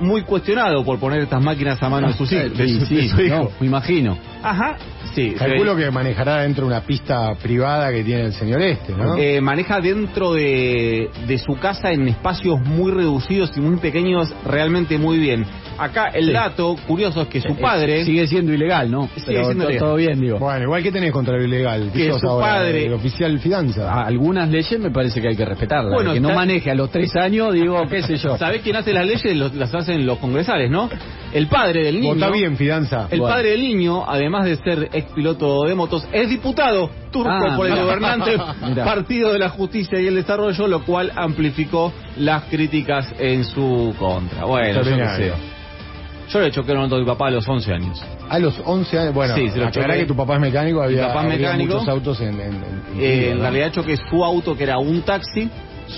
muy cuestionado por poner estas máquinas a mano de sus hijos. de Sí, su- de sí, su hijo. no, me imagino. Ajá, sí. Calculo se- que manejará dentro de una pista privada que tiene el señor este, ¿no? Eh, maneja dentro de, de su casa en espacios muy reducidos y muy pequeños, realmente muy bien. Acá el Sí. dato curioso es que su Eh, padre... sigue siendo ilegal, ¿no? Sigue Pero siendo ilegal. todo bien, digo. Bueno, igual que tenés contra lo ilegal. ¿Qué Que su ahora? padre- El oficial Fidanza. A- Algunas leyes me parece que hay que respetarlas. Bueno, que no maneje a los tres años, digo, qué sé yo. ¿Sabés quién hace las leyes? Los- las hacen los congresales, ¿no? El padre del niño... Vota bien, Fidanza. El Bueno. padre del niño, además de ser ex piloto de motos, es diputado turco Ah, por el mira. gobernante. Partido de la Justicia y el Desarrollo, lo cual amplificó las críticas en su contra. Bueno, yo qué sé. Yo le choqué un auto a mi papá a los 11 años. A los 11 años, bueno, Sí, se lo aclará choqué. que tu papá es mecánico, Mi había, papá es había mecánico. muchos autos en, en, en- en Eh, en ¿no? realidad choqué su auto, que era un taxi,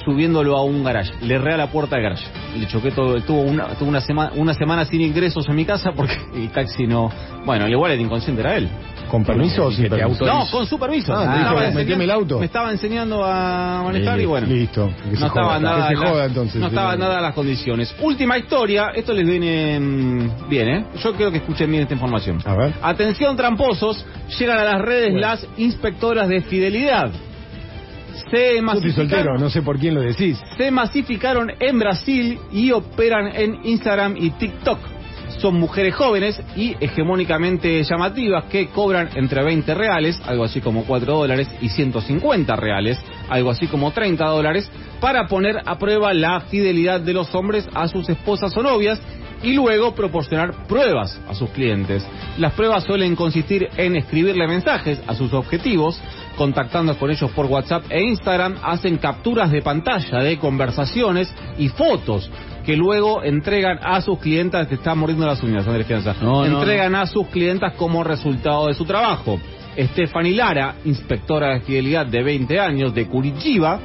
subiéndolo a un garage. Le erré a la puerta del garage. Le choqué todo, tuvo una, tuvo una, semana una semana sin ingresos en mi casa porque el taxi no... Bueno, igual el inconsciente era él. ¿Con permiso o sin permiso? No, con su permiso. Ah, te dijo, meteme el auto. Me estaba enseñando a manejar Eh, y bueno. Listo. que se No estaba joda. nada, Que se la- joda entonces. no estaba sí. nada las condiciones. Última historia, esto les viene mm, bien, ¿eh? Yo quiero que escuchen bien esta información. A ver. Atención tramposos, llegan a las redes las inspectoras de fidelidad. Se masificaron, soltero, no sé por quién lo decís. se masificaron en Brasil y operan en Instagram y TikTok. Son mujeres jóvenes y hegemónicamente llamativas que cobran entre 20 reales, algo así como 4 dólares, y 150 reales, algo así como 30 dólares, para poner a prueba la fidelidad de los hombres a sus esposas o novias y luego proporcionar pruebas a sus clientes. Las pruebas suelen consistir en escribirle mensajes a sus objetivos, contactando con ellos por WhatsApp e Instagram, hacen capturas de pantalla de conversaciones y fotos que luego entregan a sus clientas, te están mordiendo las uñas, Andrés Fianza, No, no, entregan a sus clientas como resultado de su trabajo. Stephanie Lara, inspectora de fidelidad de 20 años de Curitiba,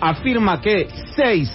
afirma que 6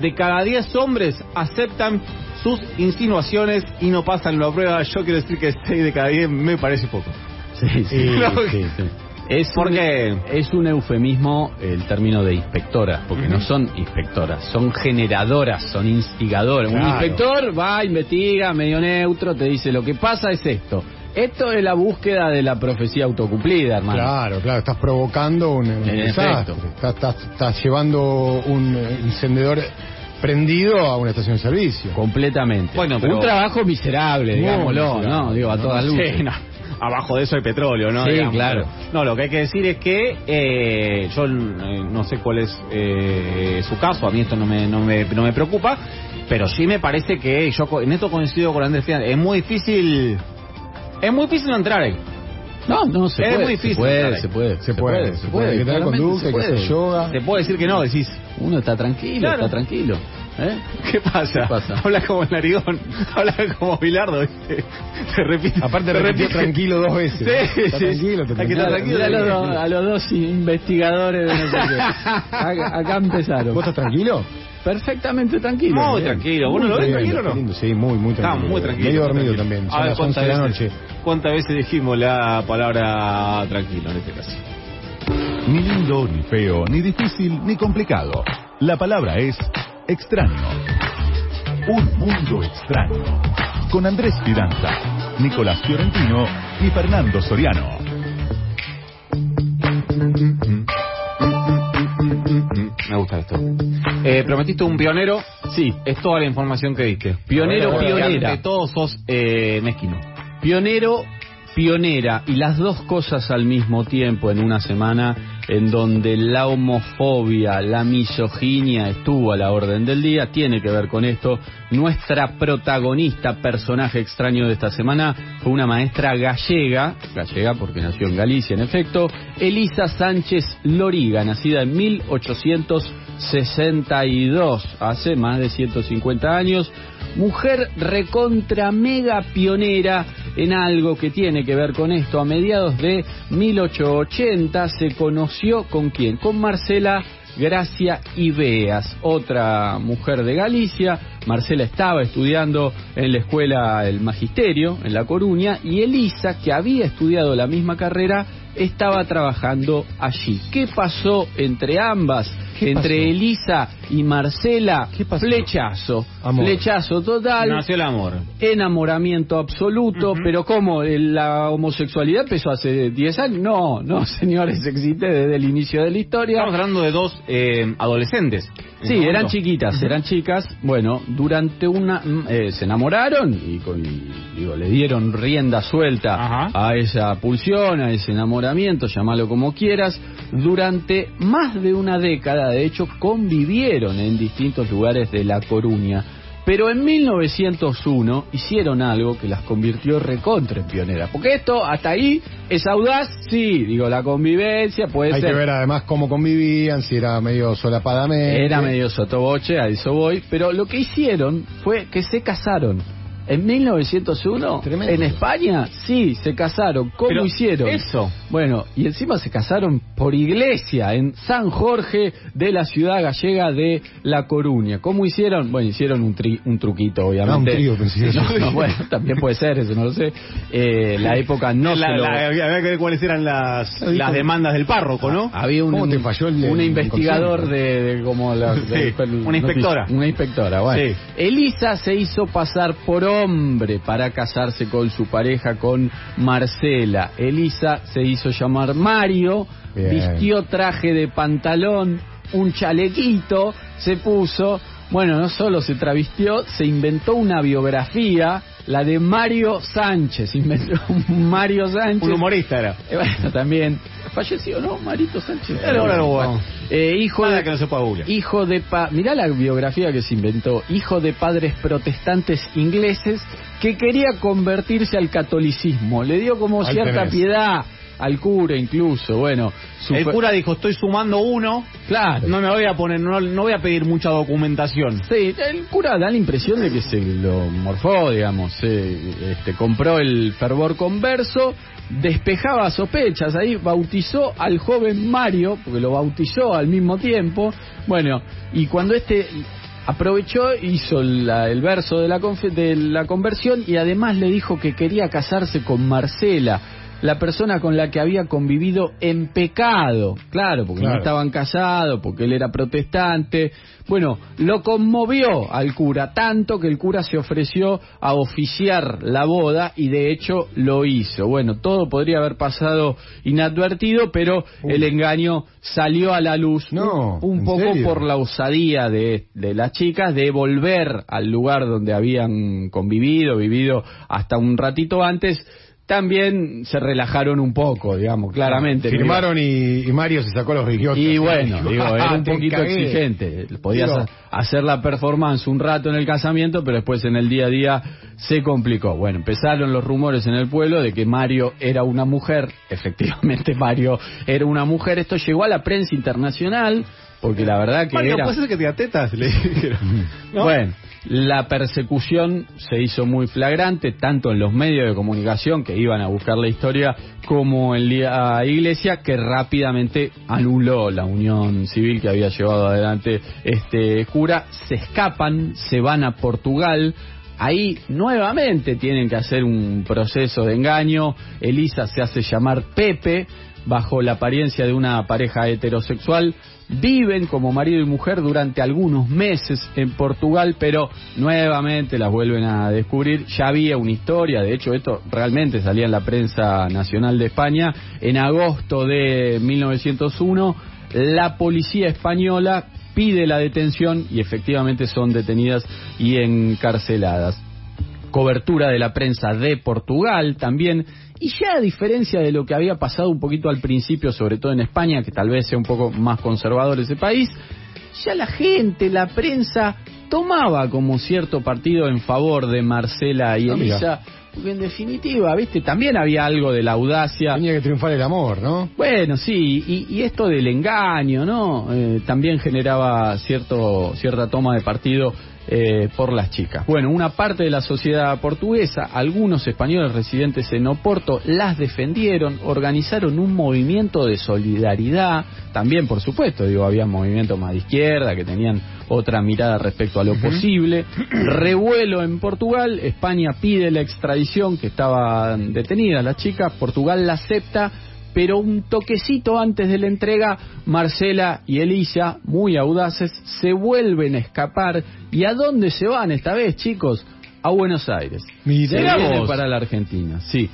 de cada 10 hombres aceptan sus insinuaciones y no pasan la prueba. Yo quiero decir que 6 de cada 10 me parece poco. Sí, sí. Sí, No, sí, sí. Es ¿Por un, qué? Es un eufemismo el término de inspectoras, porque no son inspectoras, son generadoras, son instigadoras. Un inspector va, investiga, medio neutro, te dice lo que pasa es esto. Esto es la búsqueda de la profecía autocumplida, hermano. Claro, claro, estás provocando un, un En desastre. efecto. Estás, estás- estás llevando un eh, encendedor prendido a una estación de servicio. Completamente. Bueno, pero- Un trabajo miserable, digámoslo, miserable. ¿no? Digo, a No, todas Sí, luces. no. Abajo de eso hay petróleo, ¿no? Sí, Digamos, claro. No, lo que hay que decir es que eh, yo eh, no sé cuál es eh, su caso, a mí esto no me, no, me, no me preocupa, pero sí me parece que yo co- en esto coincido con Andrés Fian, es muy difícil, es muy difícil no entrar ahí. No, no, se Es puede, muy difícil se puede, entrar ahí. se puede, Se puede, se puede. Claramente conducta, se que hacer puede. yoga. Te puedo decir que no, decís, Uno está tranquilo, Claro. está tranquilo. ¿Eh? ¿qué pasa? ¿Qué pasa? Habla como el narigón, habla como Bilardo, ¿viste? Se repite. Aparte se repite. tranquilo dos veces. Sí, Está sí, tranquilo, está tranquilo. A, los, dos- a los dos investigadores de no sé qué. Acá, acá empezaron. ¿Vos estás tranquilo? Perfectamente tranquilo. Muy Bien. tranquilo. ¿Vos no lo ves Muy tranquilo o no? lindo, Sí, muy, muy Está tranquilo. muy tranquilo. Medio muy dormido tranquilo. también. A Son ver, las 11 ¿cuántas de la veces- noche. ¿Cuántas veces dijimos la palabra tranquilo en este caso? Ni lindo, ni feo, ni difícil, ni complicado. La palabra es extraño. Un mundo extraño. Con Andrés Fidanza, Nicolás Fiorentino y Fernando Soriano. Me gusta esto. Eh, prometiste un pionero. Sí. Es toda la información que diste. Pionero, pionera. ante todo sos eh, mezquino. Pionero, pionera, y las dos cosas al mismo tiempo en una semana en donde la homofobia, la misoginia estuvo a la orden del día, tiene que ver con esto. Nuestra protagonista, personaje extraño de esta semana, fue una maestra gallega, gallega porque nació en Galicia en efecto, Elisa Sánchez Loriga, nacida en 1862, hace más de 150 años, mujer recontra mega pionera en algo que tiene que ver con esto. A mediados de 1880 se conoció con quién? Con Marcela Gracia Ibeas, otra mujer de Galicia. Marcela estaba estudiando en la escuela el magisterio en La Coruña y Elisa, que había estudiado la misma carrera, estaba trabajando allí. ¿Qué pasó entre ambas? Entre Elisa y Marcela, flechazo, Amor. flechazo total. Nació el amor. Enamoramiento absoluto, pero ¿cómo? ¿La homosexualidad empezó hace 10 años? No, no, señores, existe desde el inicio de la historia. Estamos hablando de dos eh, adolescentes. en Sí, eran chiquitas, eran chicas. Bueno, durante una. mm, eh, se enamoraron y, con- digo, le dieron rienda suelta a esa pulsión, a ese enamoramiento, llamalo como quieras. Durante más de una década, de hecho, convivieron en distintos lugares de La Coruña. Pero en 1901 hicieron algo que las convirtió recontra en pioneras. Porque esto, hasta ahí, es audaz, sí, digo, la convivencia puede Hay ser. que ver además cómo convivían, si era medio solapadamente. Era medio sotoboche, a eso voy. Pero lo que hicieron fue que se casaron. En 1901, en España, sí, se casaron. ¿Cómo Pero hicieron? eso. Bueno, y encima se casaron por iglesia en San Jorge de la ciudad gallega de La Coruña. ¿Cómo hicieron? Bueno, hicieron un, tri- un truquito, obviamente. Ah, un trío, pensé. Sí, no, no, bueno, también puede ser, eso no lo sé. Eh, la época no La- se lo... la- había que ver cuáles eran las, las demandas del párroco, ¿no? Había un, ¿Cómo te falló el- un el investigador de, de como la, Sí, de- una inspectora. Una inspectora, bueno. Sí. Elisa se hizo pasar por hombre para casarse con su pareja, con Marcela. Elisa se hizo llamar Mario, Bien. vistió traje de pantalón, un chalequito, se puso. Bueno, no solo se travistió, se inventó una biografía, la de Mario Sánchez. Inventó un Mario Sánchez. Un humorista era. Eh, bueno, también. Falleció, ¿no? Marito Sánchez. Bueno. Eh, hijo Nada de, que no se pueda googlear. hijo de pa mirá la biografía que se inventó hijo de padres protestantes ingleses que quería convertirse al catolicismo le dio como Ahí cierta tenés. piedad al cura incluso bueno su El cura dijo, estoy sumando uno. Claro. No me voy a poner, no, no voy a pedir mucha documentación. Sí, el cura da la impresión de que se lo morfó, digamos, se, este, compró el fervor converso, despejaba sospechas ahí, bautizó al joven Mario, porque lo bautizó al mismo tiempo, bueno, y cuando este aprovechó, hizo la- el verso de la, confe- de la conversión y además le dijo que quería casarse con Marcela, la persona con la que había convivido en pecado, claro, porque no estaban casados, porque él era protestante. Bueno, lo conmovió al cura, tanto que el cura se ofreció a oficiar la boda y de hecho lo hizo. Bueno, todo podría haber pasado inadvertido, pero el engaño salió a la luz No, un, un ¿en poco serio? por la osadía de, de las chicas de volver al lugar donde habían convivido, vivido hasta un ratito antes. También se relajaron un poco, digamos, claramente. Firmaron y, y Mario se sacó los bigotes. Y bueno, digo, era un poquito cagué. exigente. Podías Digo, ha- hacer la performance un rato en el casamiento, pero después en el día a día se complicó. Bueno, empezaron los rumores en el pueblo de que Mario era una mujer. Efectivamente, Mario era una mujer. Esto llegó a la prensa internacional, porque la verdad que Mario, era... ¿puede ser que te tetas? Le dijeron. ¿No? Bueno, la persecución se hizo muy flagrante, tanto en los medios de comunicación que iban a buscar la historia, como en la iglesia, que rápidamente anuló la unión civil que había llevado adelante este cura. Se escapan, se van a Portugal. Ahí nuevamente tienen que hacer un proceso de engaño. Elisa se hace llamar Pepe bajo la apariencia de una pareja heterosexual. Viven como marido y mujer durante algunos meses en Portugal, pero nuevamente las vuelven a descubrir. Ya había una historia, de hecho esto realmente salía en la prensa nacional de España. En agosto de 1901, la policía española pide la detención y efectivamente son detenidas y encarceladas cobertura de la prensa de Portugal también. Y ya a diferencia de lo que había pasado un poquito al principio, sobre todo en España, que tal vez sea un poco más conservador ese país, ya la gente, la prensa, tomaba como cierto partido en favor de Marcela y Ah. Elisa. Porque en definitiva, viste, también había algo de la audacia. Tenía que triunfar el amor, ¿no? Bueno, sí, y, y esto del engaño, ¿no? Eh, también generaba cierto, cierta toma de partido eh, por las chicas. Bueno, una parte de la sociedad portuguesa, algunos españoles residentes en Oporto, las defendieron, organizaron un movimiento de solidaridad, también por supuesto, digo, había movimientos más de izquierda que tenían otra mirada respecto a lo posible. Revuelo en Portugal, España pide la extradición, que estaban detenidas las chicas, Portugal la acepta, pero un toquecito antes de la entrega, Marcela y Elisa, muy audaces, se vuelven a escapar. ¿Y a dónde se van esta vez, chicos? A Buenos Aires. Mirá vos. para la Argentina, sí.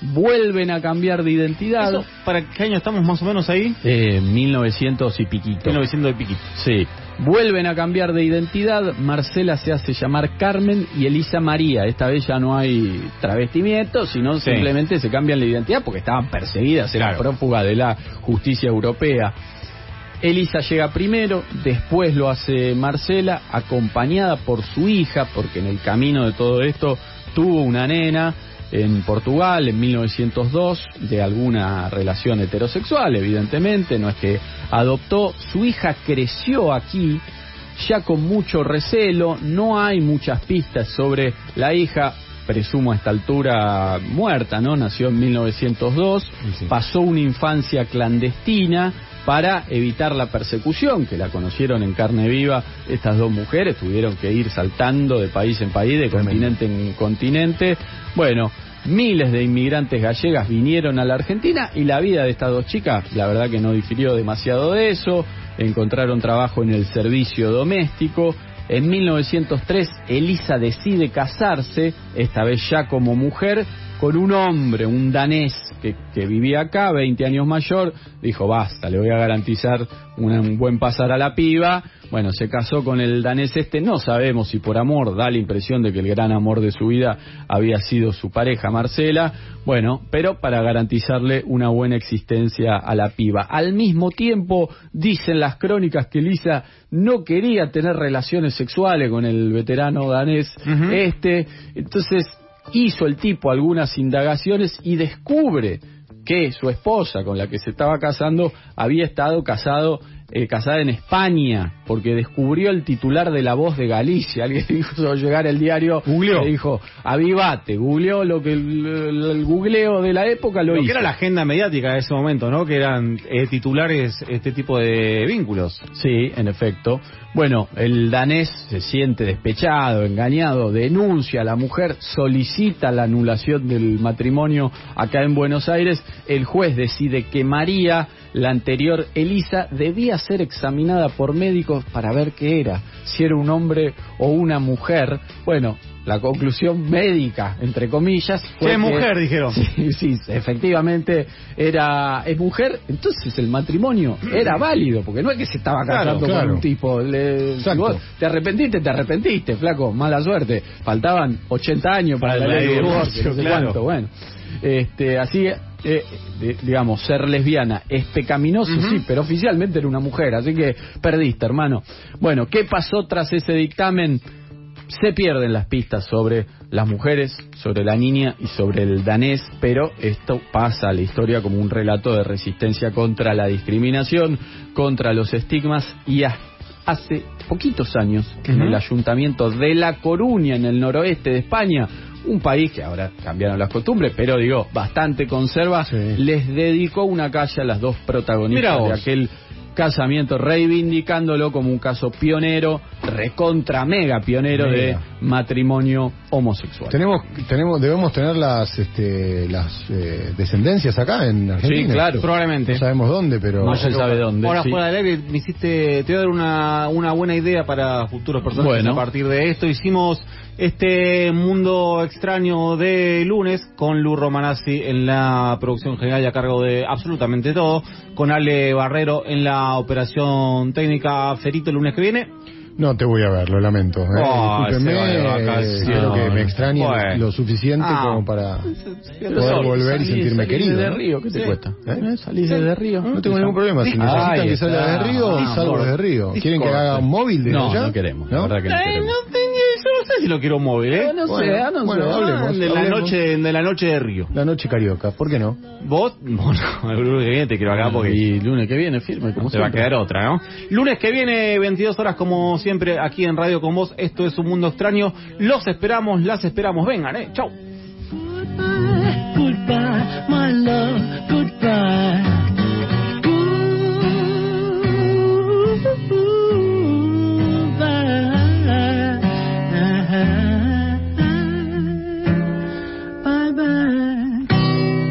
Vuelven a cambiar de identidad. Eso, ¿Para qué año estamos más o menos ahí? Eh, 1900 y piquito. 1900 y piquito. Sí. Vuelven a cambiar de identidad. Marcela se hace llamar Carmen y Elisa María. Esta vez ya no hay travestimiento, sino Sí. simplemente se cambian la identidad porque estaban perseguidas, eran Claro. prófugas de la justicia europea. Elisa llega primero, después lo hace Marcela, acompañada por su hija, porque en el camino de todo esto tuvo una nena en Portugal en 1902, de alguna relación heterosexual, evidentemente, no es que adoptó, su hija creció aquí, ya con mucho recelo, no hay muchas pistas sobre la hija, presumo a esta altura muerta, ¿no? Nació en 1902, pasó una infancia clandestina para evitar la persecución, que la conocieron en carne viva estas dos mujeres, tuvieron que ir saltando de país en país, de continente en continente. Bueno, miles de inmigrantes gallegas vinieron a la Argentina y la vida de estas dos chicas, la verdad que no difirió demasiado de eso, encontraron trabajo en el servicio doméstico. En 1903, Elisa decide casarse, esta vez ya como mujer, con un hombre, un danés que, que vivía acá, 20 años mayor, dijo, basta, le voy a garantizar un buen pasar a la piba. Bueno, se casó con el danés este, no sabemos si por amor, da la impresión de que el gran amor de su vida había sido su pareja Marcela, bueno, pero para garantizarle una buena existencia a la piba. Al mismo tiempo, dicen las crónicas que Elisa no quería tener relaciones sexuales con el veterano danés este, entonces hizo el tipo algunas indagaciones y descubre que su esposa con la que se estaba casando había estado casado eh, casada en España porque descubrió el titular de La Voz de Galicia alguien hizo llegar el diario le dijo avivate googleó lo que el, el- el googleo de la época lo, Lo que hizo era la agenda mediática de ese momento, ¿no? Que eran eh, titulares este tipo de vínculos. Sí, en efecto. Bueno, el danés se siente despechado, engañado, denuncia a la mujer, solicita la anulación del matrimonio acá en Buenos Aires. El juez decide que María, la anterior Elisa, debía ser examinada por médicos para ver qué era, si era un hombre o una mujer. Bueno, la conclusión médica, entre comillas, fue es mujer, dijeron. Sí, sí, efectivamente era es mujer, entonces el matrimonio era válido, porque no es que se estaba casando claro. con un tipo. le- si vos te arrepentiste, te arrepentiste, flaco, mala suerte. Faltaban 80 años para, Para la ley de divorcio, no sé claro. cuánto, bueno. Este, así, eh, de- digamos, ser lesbiana es pecaminoso, sí, pero oficialmente era una mujer, así que perdiste, hermano. Bueno, ¿qué pasó tras ese dictamen? Se pierden las pistas sobre las mujeres, sobre la niña y sobre el danés, pero esto pasa a la historia como un relato de resistencia contra la discriminación, contra los estigmas y ha- hace poquitos años en el ayuntamiento de La Coruña, en el noroeste de España, un país que ahora cambiaron las costumbres, pero digo, bastante conserva, les dedicó una calle a las dos protagonistas de aquel casamiento, reivindicándolo como un caso pionero, recontra mega pionero Mega. de matrimonio homosexual. Tenemos, tenemos, debemos tener las, este, las eh, descendencias acá en Argentina. Sí, claro. Probablemente. No sabemos dónde, pero. No se sabe dónde. Ahora sí. fuera del aire me hiciste, te voy a dar una, una buena idea para futuros personajes Bueno. a partir de esto. Hicimos este mundo extraño de lunes con Lu Romanazzi en la producción general y a cargo de absolutamente todo, con Ale Barrero en la operación técnica Ferito el lunes que viene. No te voy a ver, lo lamento. ¿eh? Oh, de eh, vacaciones. espero que me extrañe Bueno. lo suficiente Ah. como para poder salí- volver y salí- sentirme salí querido. de. Río, ¿qué te Sí. cuesta? ¿Eh? ¿Salís desde Río? No tengo ningún problema. Si necesitan que está. salga de Río, Ah, salgo por- desde Río. ¿Quieren que haga un móvil desde No, allá? no queremos, la ¿No? verdad que no Eh, queremos sé si lo quiero móvil, ¿eh? ¿eh? No, ah, no bueno, sé, no bueno, sé. Hablemos, de, hablemos. La noche, de la noche de Río. La noche carioca, ¿por qué no? ¿Vos? Bueno, el lunes que viene te quiero acá porque... Ah, y lunes que viene, firme, como Te va a quedar otra, ¿no? Lunes que viene, 22 horas como siempre, aquí en Radio con Vos. Esto es Un Mundo Extraño. Los esperamos, las esperamos. Vengan, ¿eh? Chau. Goodbye, goodbye, my love, goodbye.